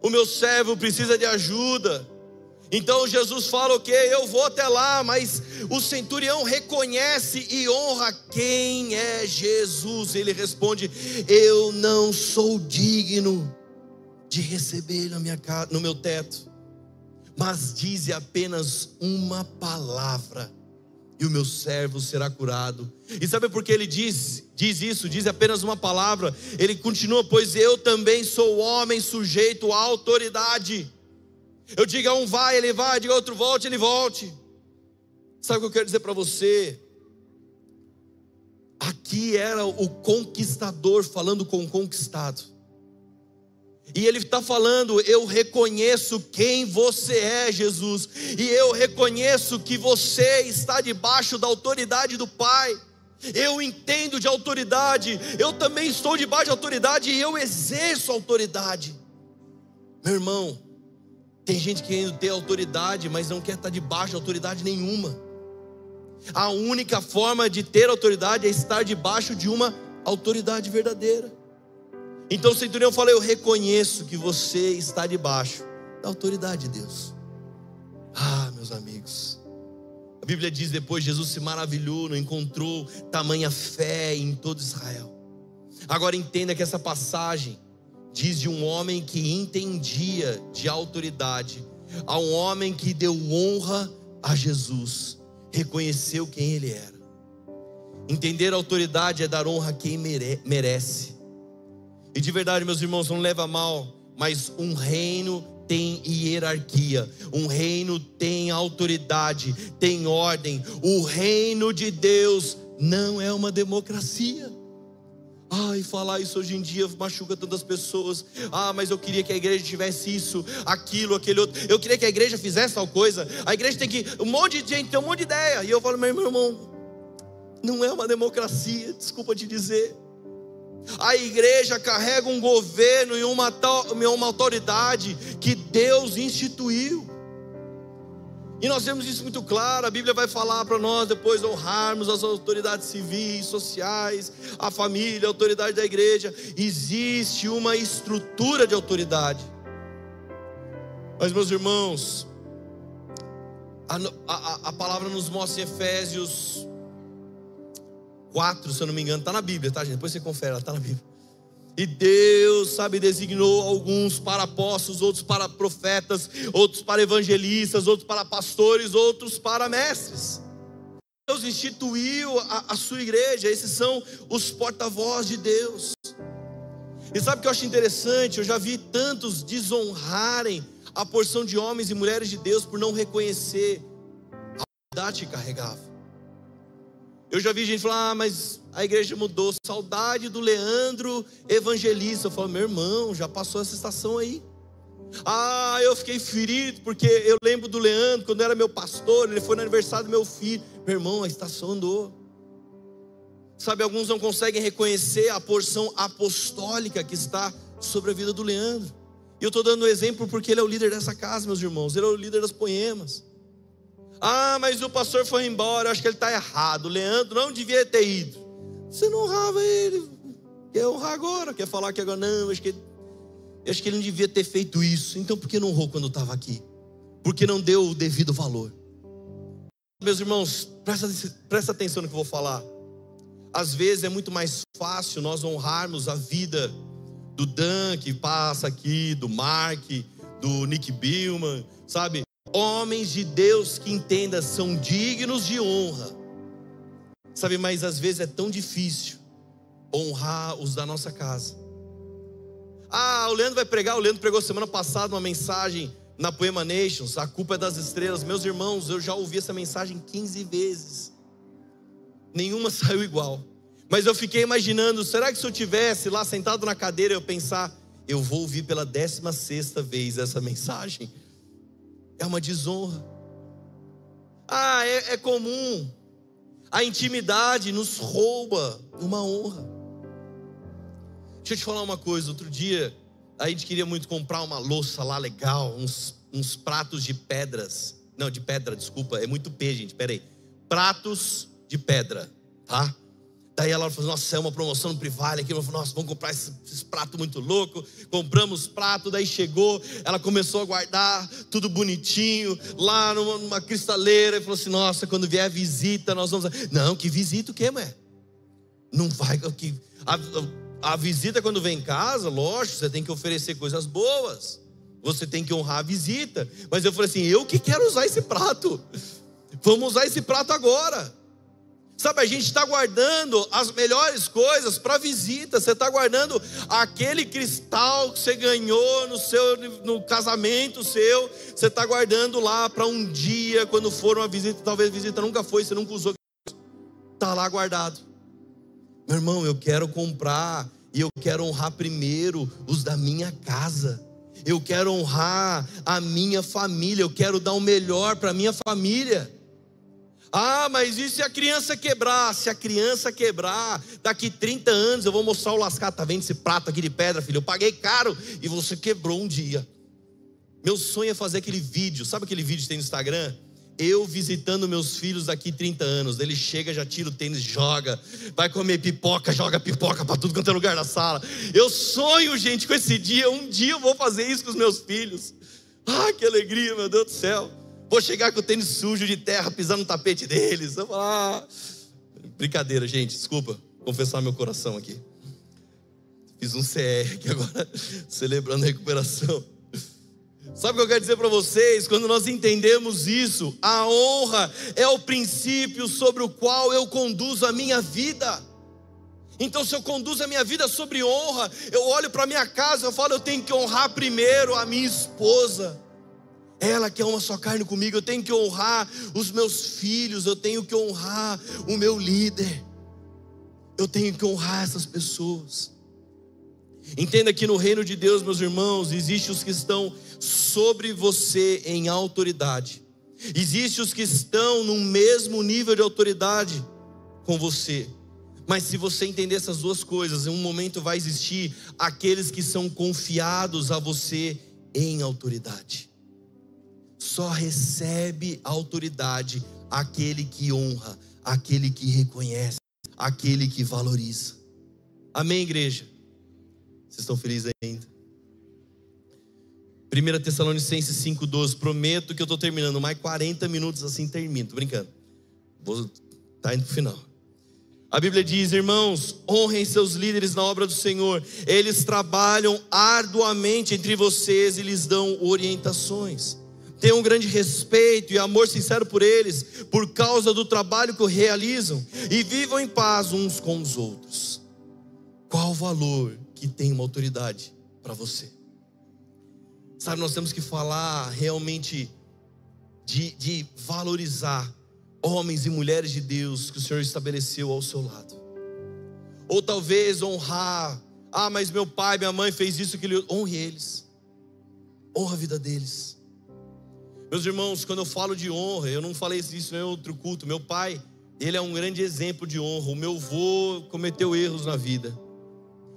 o meu servo precisa de ajuda. Então Jesus fala: Ok, eu vou até lá, mas o centurião reconhece e honra quem é Jesus. Ele responde: Eu não sou digno de casa, no meu teto, mas dize apenas uma palavra e o meu servo será curado. E sabe por que ele diz, diz isso? Diz apenas uma palavra. Ele continua: Pois eu também sou homem sujeito à autoridade. Eu digo a um vai, ele vai, eu digo a outro volte, ele volte. Sabe o que eu quero dizer para você? Aqui era o conquistador falando com o conquistado. E ele está falando: Eu reconheço quem você é, Jesus, e eu reconheço que você está debaixo da autoridade do Pai. Eu entendo de autoridade, eu também estou debaixo de autoridade e eu exerço autoridade. Meu irmão, tem gente querendo ter autoridade, mas não quer estar debaixo de autoridade nenhuma. A única forma de ter autoridade é estar debaixo de uma autoridade verdadeira. Então o centurião fala: Eu reconheço que você está debaixo da autoridade de Deus. Ah, meus amigos, a Bíblia diz depois: Jesus se maravilhou, não encontrou tamanha fé em todo Israel. Agora entenda que essa passagem diz de um homem que entendia de autoridade, a um homem que deu honra a Jesus, reconheceu quem ele era. Entender a autoridade é dar honra a quem merece. E de verdade, meus irmãos, não leva mal, mas um reino tem hierarquia, um reino tem autoridade, tem ordem. O reino de Deus não é uma democracia. Ai, falar isso hoje em dia machuca tantas pessoas. Ah, mas eu queria que a igreja tivesse isso, aquilo, aquele outro. Eu queria que a igreja fizesse tal coisa. A igreja tem que. Um monte de gente tem um monte de ideia. E eu falo, meu irmão, não é uma democracia, desculpa te dizer. A igreja carrega um governo e uma, uma autoridade que Deus instituiu. E nós temos isso muito claro, a Bíblia vai falar para nós depois honrarmos as autoridades civis, sociais, a família, a autoridade da igreja. Existe uma estrutura de autoridade. Mas, meus irmãos, a, a, a palavra nos mostra em Efésios 4, se eu não me engano, está na Bíblia, tá, gente? Depois você confere, está na Bíblia. E Deus, sabe, designou alguns para apóstolos, outros para profetas, outros para evangelistas, outros para pastores, outros para mestres. Deus instituiu a, a sua igreja, esses são os porta-voz de Deus. E sabe o que eu acho interessante? Eu já vi tantos desonrarem a porção de homens e mulheres de Deus por não reconhecer a autoridade que carregava. Eu já vi gente falar, ah, mas a igreja mudou. Saudade do Leandro evangelista. Eu falo, meu irmão, já passou essa estação aí. Ah, eu fiquei ferido porque eu lembro do Leandro, quando era meu pastor, ele foi no aniversário do meu filho. Meu irmão, a estação andou. Sabe, alguns não conseguem reconhecer a porção apostólica que está sobre a vida do Leandro. E eu estou dando um exemplo porque ele é o líder dessa casa, meus irmãos. Ele é o líder das poemas. Ah, mas o pastor foi embora, acho que ele está errado. O Leandro não devia ter ido. Você não honrava ele. Quer honrar agora? Quer falar que agora não? Acho que, acho que ele não devia ter feito isso. Então por que não honrou quando estava aqui? Porque não deu o devido valor. Meus irmãos, presta, presta atenção no que eu vou falar. Às vezes é muito mais fácil nós honrarmos a vida do Dan que passa aqui, do Mark, do Nick Billman, sabe? Homens de Deus que entenda são dignos de honra. Sabe, mas às vezes é tão difícil honrar os da nossa casa. Ah, o Leandro vai pregar. O Leandro pregou semana passada uma mensagem na Poema Nations. A culpa é das estrelas. Meus irmãos, eu já ouvi essa mensagem 15 vezes. Nenhuma saiu igual. Mas eu fiquei imaginando: será que se eu tivesse lá sentado na cadeira, eu pensar, eu vou ouvir pela 16 sexta vez essa mensagem? é uma desonra. Ah, é, é comum. A intimidade nos rouba uma honra. Deixa eu te falar uma coisa. Outro dia, a gente queria muito comprar uma louça lá legal, uns, uns pratos de pedras. Não, de pedra, desculpa. É muito P, gente. Peraí. Pratos de pedra, tá? Daí ela falou: Nossa, é uma promoção no Privale aqui. Ela Nossa, vamos comprar esses, esses pratos muito louco. Compramos prato, daí chegou. Ela começou a guardar tudo bonitinho, lá numa, numa cristaleira. E falou assim: Nossa, quando vier a visita, nós vamos. Não, que visita o quê, mulher? Não vai. Que, a, a visita, quando vem em casa, lógico, você tem que oferecer coisas boas. Você tem que honrar a visita. Mas eu falei assim: Eu que quero usar esse prato. Vamos usar esse prato agora. Sabe, a gente está guardando as melhores coisas para visita. Você está guardando aquele cristal que você ganhou no seu no casamento seu. Você está guardando lá para um dia quando for uma visita. Talvez a visita nunca foi, você nunca usou. Está lá guardado. Meu irmão, eu quero comprar e eu quero honrar primeiro os da minha casa. Eu quero honrar a minha família. Eu quero dar o melhor para minha família. Ah, mas e se a criança quebrar? Se a criança quebrar, daqui 30 anos eu vou mostrar o lascar. Tá vendo esse prato aqui de pedra, filho? Eu paguei caro e você quebrou um dia. Meu sonho é fazer aquele vídeo, sabe aquele vídeo que tem no Instagram? Eu visitando meus filhos daqui 30 anos. Ele chega, já tira o tênis, joga, vai comer pipoca, joga pipoca para tudo quanto é lugar da sala. Eu sonho, gente, com esse dia. Um dia eu vou fazer isso com os meus filhos. Ah, que alegria, meu Deus do céu. Vou chegar com o tênis sujo de terra, pisando no tapete deles. Eu falar. Brincadeira, gente, desculpa confessar meu coração aqui. Fiz um CR aqui agora, celebrando a recuperação. Sabe o que eu quero dizer para vocês? Quando nós entendemos isso, a honra é o princípio sobre o qual eu conduzo a minha vida. Então, se eu conduzo a minha vida sobre honra, eu olho para minha casa, eu falo, eu tenho que honrar primeiro a minha esposa. Ela que é uma só carne comigo, eu tenho que honrar os meus filhos, eu tenho que honrar o meu líder. Eu tenho que honrar essas pessoas. Entenda que no reino de Deus, meus irmãos, existem os que estão sobre você em autoridade. Existem os que estão no mesmo nível de autoridade com você. Mas se você entender essas duas coisas, em um momento vai existir aqueles que são confiados a você em autoridade. Só recebe autoridade aquele que honra, aquele que reconhece, aquele que valoriza. Amém, igreja? Vocês estão felizes ainda? 1 Tessalonicenses 5,12. Prometo que eu estou terminando. Mais 40 minutos assim termino. Tô brincando. Vou tá indo o final. A Bíblia diz, irmãos, honrem seus líderes na obra do Senhor. Eles trabalham arduamente entre vocês e lhes dão orientações. Tenham um grande respeito e amor sincero por eles, por causa do trabalho que realizam, e vivam em paz uns com os outros. Qual o valor que tem uma autoridade para você. Sabe, nós temos que falar realmente de, de valorizar homens e mulheres de Deus que o Senhor estabeleceu ao seu lado. Ou talvez honrar, ah, mas meu pai, minha mãe fez isso, que ele honre eles. Honra a vida deles. Meus irmãos, quando eu falo de honra, eu não falei isso em outro culto. Meu pai, ele é um grande exemplo de honra. O meu avô cometeu erros na vida,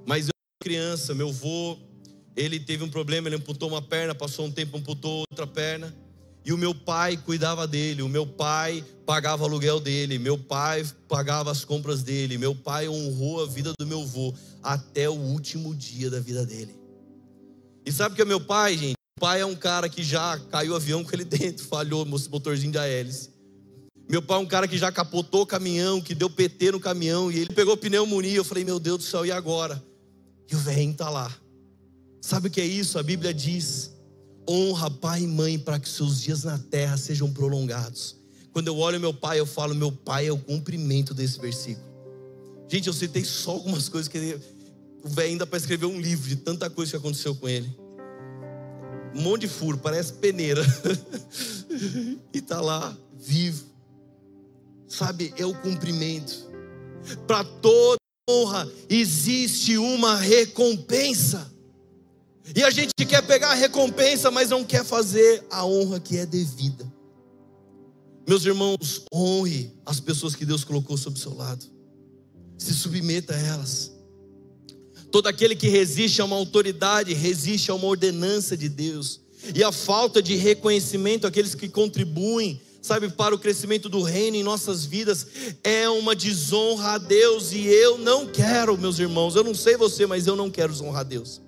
mas criança, meu avô, ele teve um problema, ele amputou uma perna, passou um tempo, amputou outra perna. E o meu pai cuidava dele, o meu pai pagava o aluguel dele, meu pai pagava as compras dele, meu pai honrou a vida do meu avô até o último dia da vida dele. E sabe o que é meu pai, gente? Pai é um cara que já caiu o avião com ele dentro, falhou o motorzinho de hélice. Meu pai é um cara que já capotou o caminhão, que deu PT no caminhão e ele pegou pneumonia. Eu falei, meu Deus do céu, e agora? E o velhinho está lá. Sabe o que é isso? A Bíblia diz: honra pai e mãe para que seus dias na terra sejam prolongados. Quando eu olho meu pai, eu falo: meu pai é o cumprimento desse versículo. Gente, eu citei só algumas coisas que ele, o velho ainda para escrever um livro de tanta coisa que aconteceu com ele. Um monte de furo, parece peneira. e tá lá, vivo. Sabe, é o cumprimento. Para todo honra existe uma recompensa. E a gente quer pegar a recompensa, mas não quer fazer a honra que é devida. Meus irmãos, honre as pessoas que Deus colocou sob seu lado. Se submeta a elas. Todo aquele que resiste a uma autoridade, resiste a uma ordenança de Deus. E a falta de reconhecimento, aqueles que contribuem sabe, para o crescimento do reino em nossas vidas, é uma desonra a Deus e eu não quero, meus irmãos. Eu não sei você, mas eu não quero desonrar a Deus.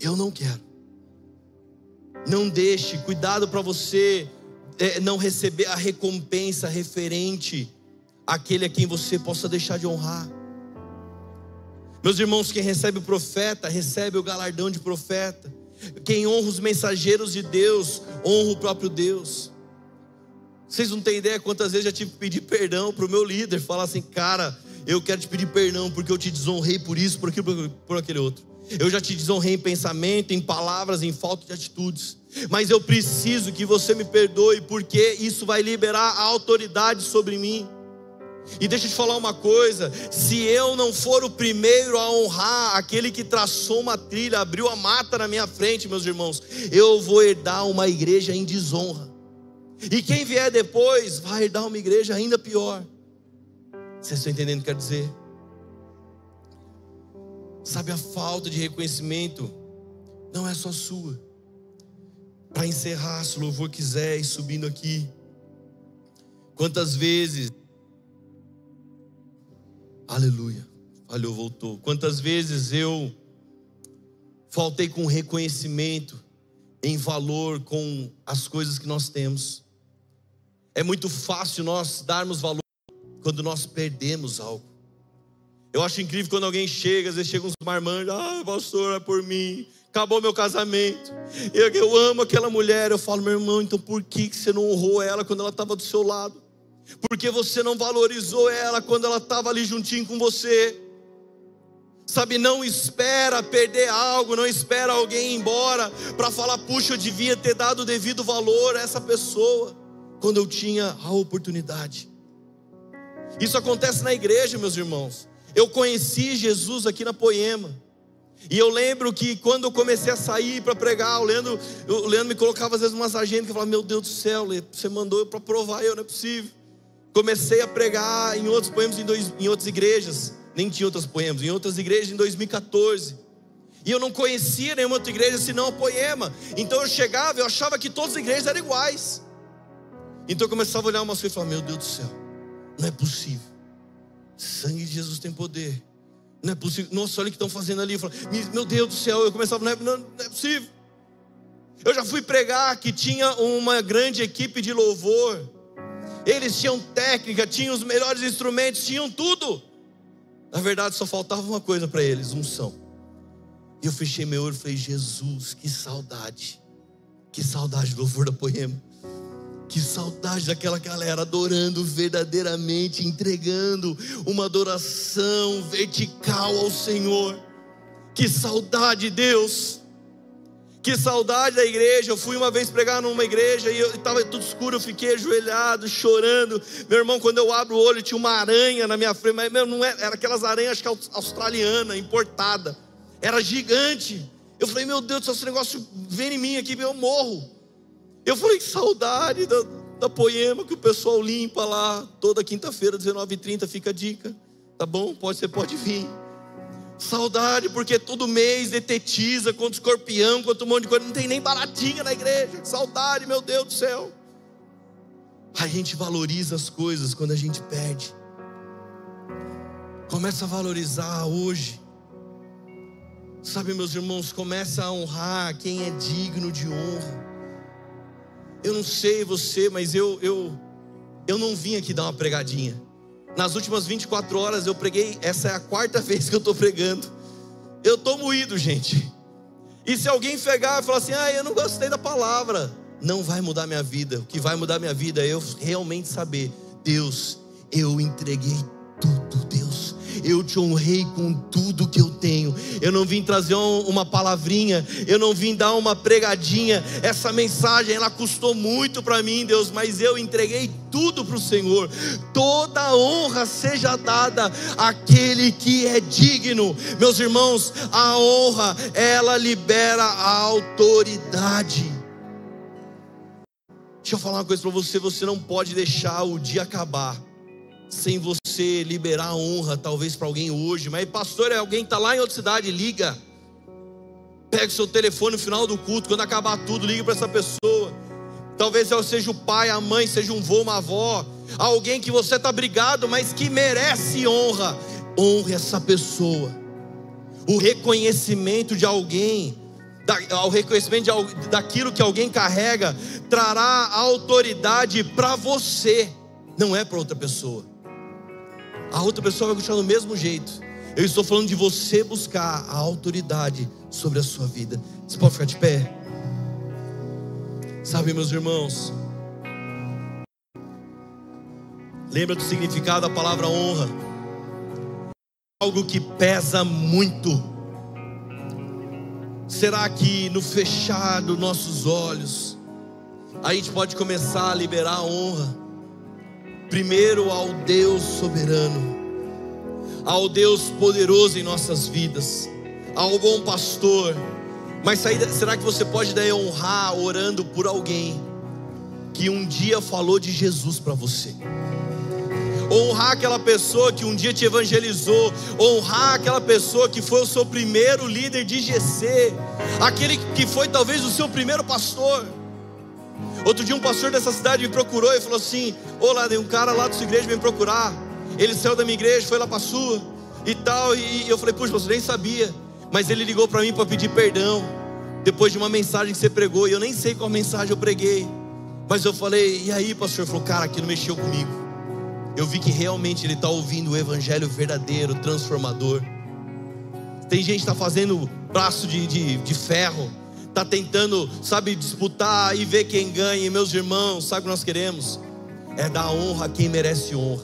Eu não quero. Não deixe, cuidado para você é, não receber a recompensa referente àquele a quem você possa deixar de honrar. Meus irmãos, quem recebe o profeta, recebe o galardão de profeta. Quem honra os mensageiros de Deus, honra o próprio Deus. Vocês não têm ideia quantas vezes eu já tive que pedir perdão para o meu líder, falar assim, cara, eu quero te pedir perdão porque eu te desonrei por isso, por aquilo, por aquele outro. Eu já te desonrei em pensamento, em palavras, em falta de atitudes. Mas eu preciso que você me perdoe, porque isso vai liberar a autoridade sobre mim. E deixa eu te falar uma coisa: se eu não for o primeiro a honrar aquele que traçou uma trilha, abriu a mata na minha frente, meus irmãos, eu vou herdar uma igreja em desonra. E quem vier depois vai dar uma igreja ainda pior. Vocês estão entendendo o que quer dizer? Sabe, a falta de reconhecimento não é só sua. Para encerrar, se o louvor quiser, e subindo aqui. Quantas vezes. Aleluia. Falhou, voltou. Quantas vezes eu faltei com reconhecimento, em valor com as coisas que nós temos. É muito fácil nós darmos valor quando nós perdemos algo. Eu acho incrível quando alguém chega, às vezes chega uns marmanjos, ah, pastor, é por mim, acabou meu casamento. Eu, eu amo aquela mulher, eu falo, meu irmão, então por que você não honrou ela quando ela estava do seu lado? Porque você não valorizou ela quando ela estava ali juntinho com você? Sabe, não espera perder algo, não espera alguém ir embora para falar, puxa, eu devia ter dado o devido valor a essa pessoa quando eu tinha a oportunidade. Isso acontece na igreja, meus irmãos. Eu conheci Jesus aqui na Poema. E eu lembro que quando eu comecei a sair para pregar, o Leandro, o Leandro me colocava às vezes umas agendas que eu falava: Meu Deus do céu, você mandou eu para provar, eu não é possível. Comecei a pregar em outros poemas, em, dois, em outras igrejas, nem tinha outros poemas, em outras igrejas em 2014. E eu não conhecia nenhuma outra igreja senão a Poema. Então eu chegava, eu achava que todas as igrejas eram iguais. Então eu começava a olhar umas coisas e falava: Meu Deus do céu, não é possível. Sangue de Jesus tem poder. Não é possível. Nossa, olha o que estão fazendo ali. Eu falava, Meu Deus do céu, eu começava, não é, não, não é possível. Eu já fui pregar que tinha uma grande equipe de louvor. Eles tinham técnica, tinham os melhores instrumentos, tinham tudo. Na verdade, só faltava uma coisa para eles: unção. E eu fechei meu olho e falei: Jesus, que saudade. Que saudade do louvor da poema. Que saudade daquela galera adorando verdadeiramente, entregando uma adoração vertical ao Senhor. Que saudade, Deus. Que saudade da igreja. Eu fui uma vez pregar numa igreja e estava tudo escuro. Eu fiquei ajoelhado, chorando. Meu irmão, quando eu abro o olho, tinha uma aranha na minha frente. Mas meu, não era, era aquelas aranhas, que australiana, importada. Era gigante. Eu falei, meu Deus, se esse negócio vem em mim aqui, eu morro. Eu falei, que saudade da, da poema que o pessoal limpa lá toda quinta-feira, 19h30, fica a dica. Tá bom? Pode, você pode vir. Saudade, porque todo mês detetiza contra escorpião, contra um monte de coisa. Não tem nem baratinha na igreja. Saudade, meu Deus do céu. A gente valoriza as coisas quando a gente perde. Começa a valorizar hoje. Sabe, meus irmãos, começa a honrar quem é digno de honra. Eu não sei você, mas eu eu eu não vim aqui dar uma pregadinha. Nas últimas 24 horas eu preguei, essa é a quarta vez que eu estou pregando. Eu estou moído, gente. E se alguém pegar e falar assim, ah, eu não gostei da palavra, não vai mudar minha vida. O que vai mudar minha vida é eu realmente saber, Deus, eu entreguei tudo, Deus. Eu te honrei com tudo que eu tenho. Eu não vim trazer uma palavrinha, eu não vim dar uma pregadinha. Essa mensagem ela custou muito para mim, Deus, mas eu entreguei tudo para o Senhor. Toda honra seja dada àquele que é digno. Meus irmãos, a honra ela libera a autoridade. Deixa eu falar uma coisa para você: você não pode deixar o dia acabar sem você liberar a honra, talvez para alguém hoje. Mas, pastor, é alguém está lá em outra cidade, liga. Pega o seu telefone no final do culto, quando acabar tudo, liga para essa pessoa. Talvez eu seja o pai, a mãe, seja um vô, uma avó, alguém que você está brigado, mas que merece honra. Honre essa pessoa. O reconhecimento de alguém, o reconhecimento de, daquilo que alguém carrega, trará autoridade para você, não é para outra pessoa a outra pessoa vai continuar do mesmo jeito. Eu estou falando de você buscar a autoridade sobre a sua vida. Você pode ficar de pé? Sabe, meus irmãos, lembra do significado da palavra honra? Algo que pesa muito. Será que no fechar dos nossos olhos, a gente pode começar a liberar a honra? Primeiro ao Deus soberano, ao Deus poderoso em nossas vidas, ao bom pastor. Mas será que você pode daí honrar orando por alguém que um dia falou de Jesus para você? honrar aquela pessoa que um dia te evangelizou, honrar aquela pessoa que foi o seu primeiro líder de GC, aquele que foi talvez o seu primeiro pastor. Outro dia um pastor dessa cidade me procurou e falou assim: Ô lá, um cara lá da sua igreja vem procurar. Ele saiu da minha igreja, foi lá para sua e tal. E eu falei, puxa, pastor, nem sabia. Mas ele ligou para mim para pedir perdão. Depois de uma mensagem que você pregou. E eu nem sei qual mensagem eu preguei. Mas eu falei, e aí, pastor? Ele falou, cara, aquilo mexeu comigo. Eu vi que realmente ele está ouvindo o evangelho verdadeiro, transformador. Tem gente que está fazendo braço de, de, de ferro está tentando, sabe, disputar e ver quem ganha. E meus irmãos, sabe o que nós queremos? É dar honra a quem merece honra.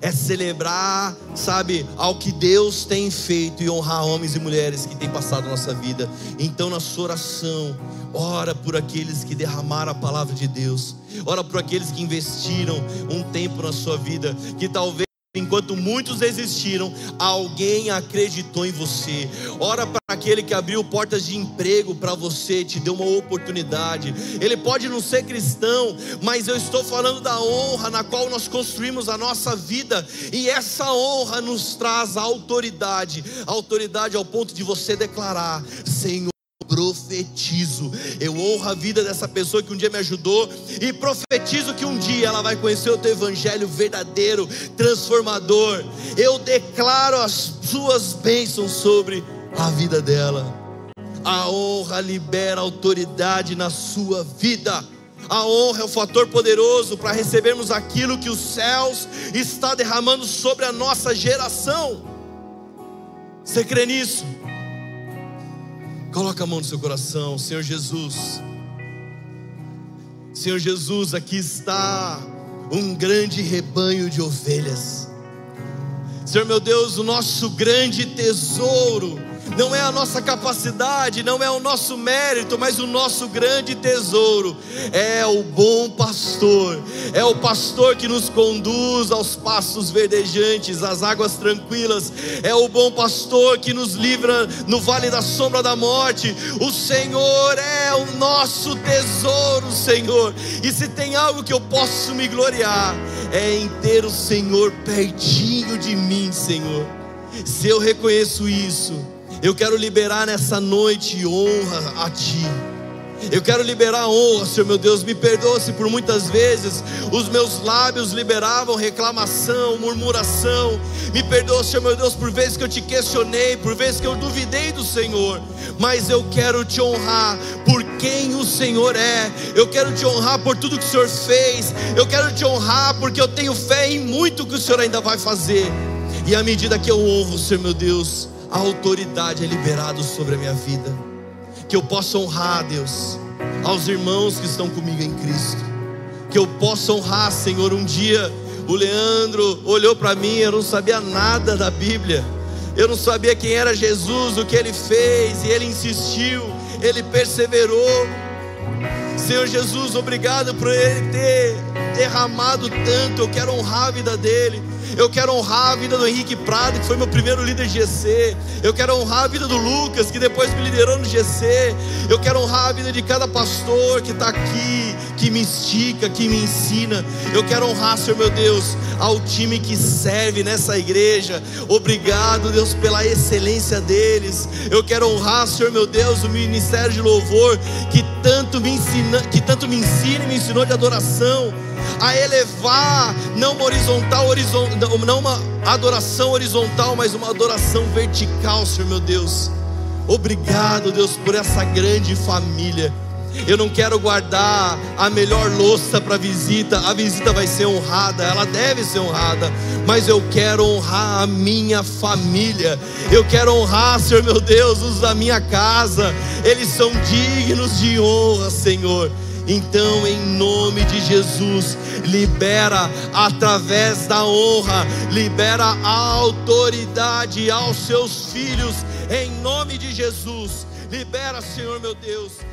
É celebrar, sabe, ao que Deus tem feito e honrar homens e mulheres que têm passado nossa vida. Então, na sua oração, ora por aqueles que derramaram a palavra de Deus, ora por aqueles que investiram um tempo na sua vida, que talvez Enquanto muitos existiram, alguém acreditou em você. Ora para aquele que abriu portas de emprego para você, te deu uma oportunidade. Ele pode não ser cristão, mas eu estou falando da honra na qual nós construímos a nossa vida, e essa honra nos traz autoridade autoridade ao ponto de você declarar: Senhor profetizo. Eu honro a vida dessa pessoa que um dia me ajudou e profetizo que um dia ela vai conhecer o teu evangelho verdadeiro, transformador. Eu declaro as suas bênçãos sobre a vida dela. A honra libera autoridade na sua vida. A honra é o fator poderoso para recebermos aquilo que os céus está derramando sobre a nossa geração. Você crê nisso? Coloca a mão no seu coração, Senhor Jesus. Senhor Jesus, aqui está um grande rebanho de ovelhas. Senhor meu Deus, o nosso grande tesouro não é a nossa capacidade, não é o nosso mérito, mas o nosso grande tesouro é o bom pastor, é o pastor que nos conduz aos pastos verdejantes, às águas tranquilas, é o bom pastor que nos livra no vale da sombra da morte. O Senhor é o nosso tesouro, Senhor, e se tem algo que eu posso me gloriar, é em ter o Senhor pertinho de mim, Senhor. Se eu reconheço isso, eu quero liberar nessa noite honra a Ti. Eu quero liberar honra, Senhor meu Deus. Me perdoa se por muitas vezes os meus lábios liberavam reclamação, murmuração. Me perdoa, Senhor meu Deus, por vezes que eu te questionei, por vezes que eu duvidei do Senhor. Mas eu quero te honrar por quem o Senhor é. Eu quero te honrar por tudo que o Senhor fez. Eu quero te honrar porque eu tenho fé em muito que o Senhor ainda vai fazer. E à medida que eu honro, Senhor meu Deus, a autoridade é liberada sobre a minha vida. Que eu possa honrar, Deus, aos irmãos que estão comigo em Cristo. Que eu possa honrar, Senhor. Um dia o Leandro olhou para mim, eu não sabia nada da Bíblia. Eu não sabia quem era Jesus, o que ele fez, e ele insistiu, ele perseverou. Senhor Jesus, obrigado por ele ter derramado tanto. Eu quero honrar a vida dele. Eu quero honrar a vida do Henrique Prado, que foi meu primeiro líder GC. Eu quero honrar a vida do Lucas, que depois me liderou no GC. Eu quero honrar a vida de cada pastor que está aqui, que me estica, que me ensina. Eu quero honrar, Senhor meu Deus, ao time que serve nessa igreja. Obrigado, Deus, pela excelência deles. Eu quero honrar, Senhor meu Deus, o ministério de louvor que tanto me ensina, que tanto me ensina e me ensinou de adoração a elevar, não uma horizontal, horizontal, não uma adoração horizontal, mas uma adoração vertical, Senhor meu Deus. Obrigado, Deus, por essa grande família. Eu não quero guardar a melhor louça para visita. A visita vai ser honrada, ela deve ser honrada, mas eu quero honrar a minha família. Eu quero honrar, Senhor meu Deus, os da minha casa. Eles são dignos de honra, Senhor. Então, em nome de Jesus, libera através da honra, libera a autoridade aos seus filhos, em nome de Jesus. Libera, Senhor meu Deus.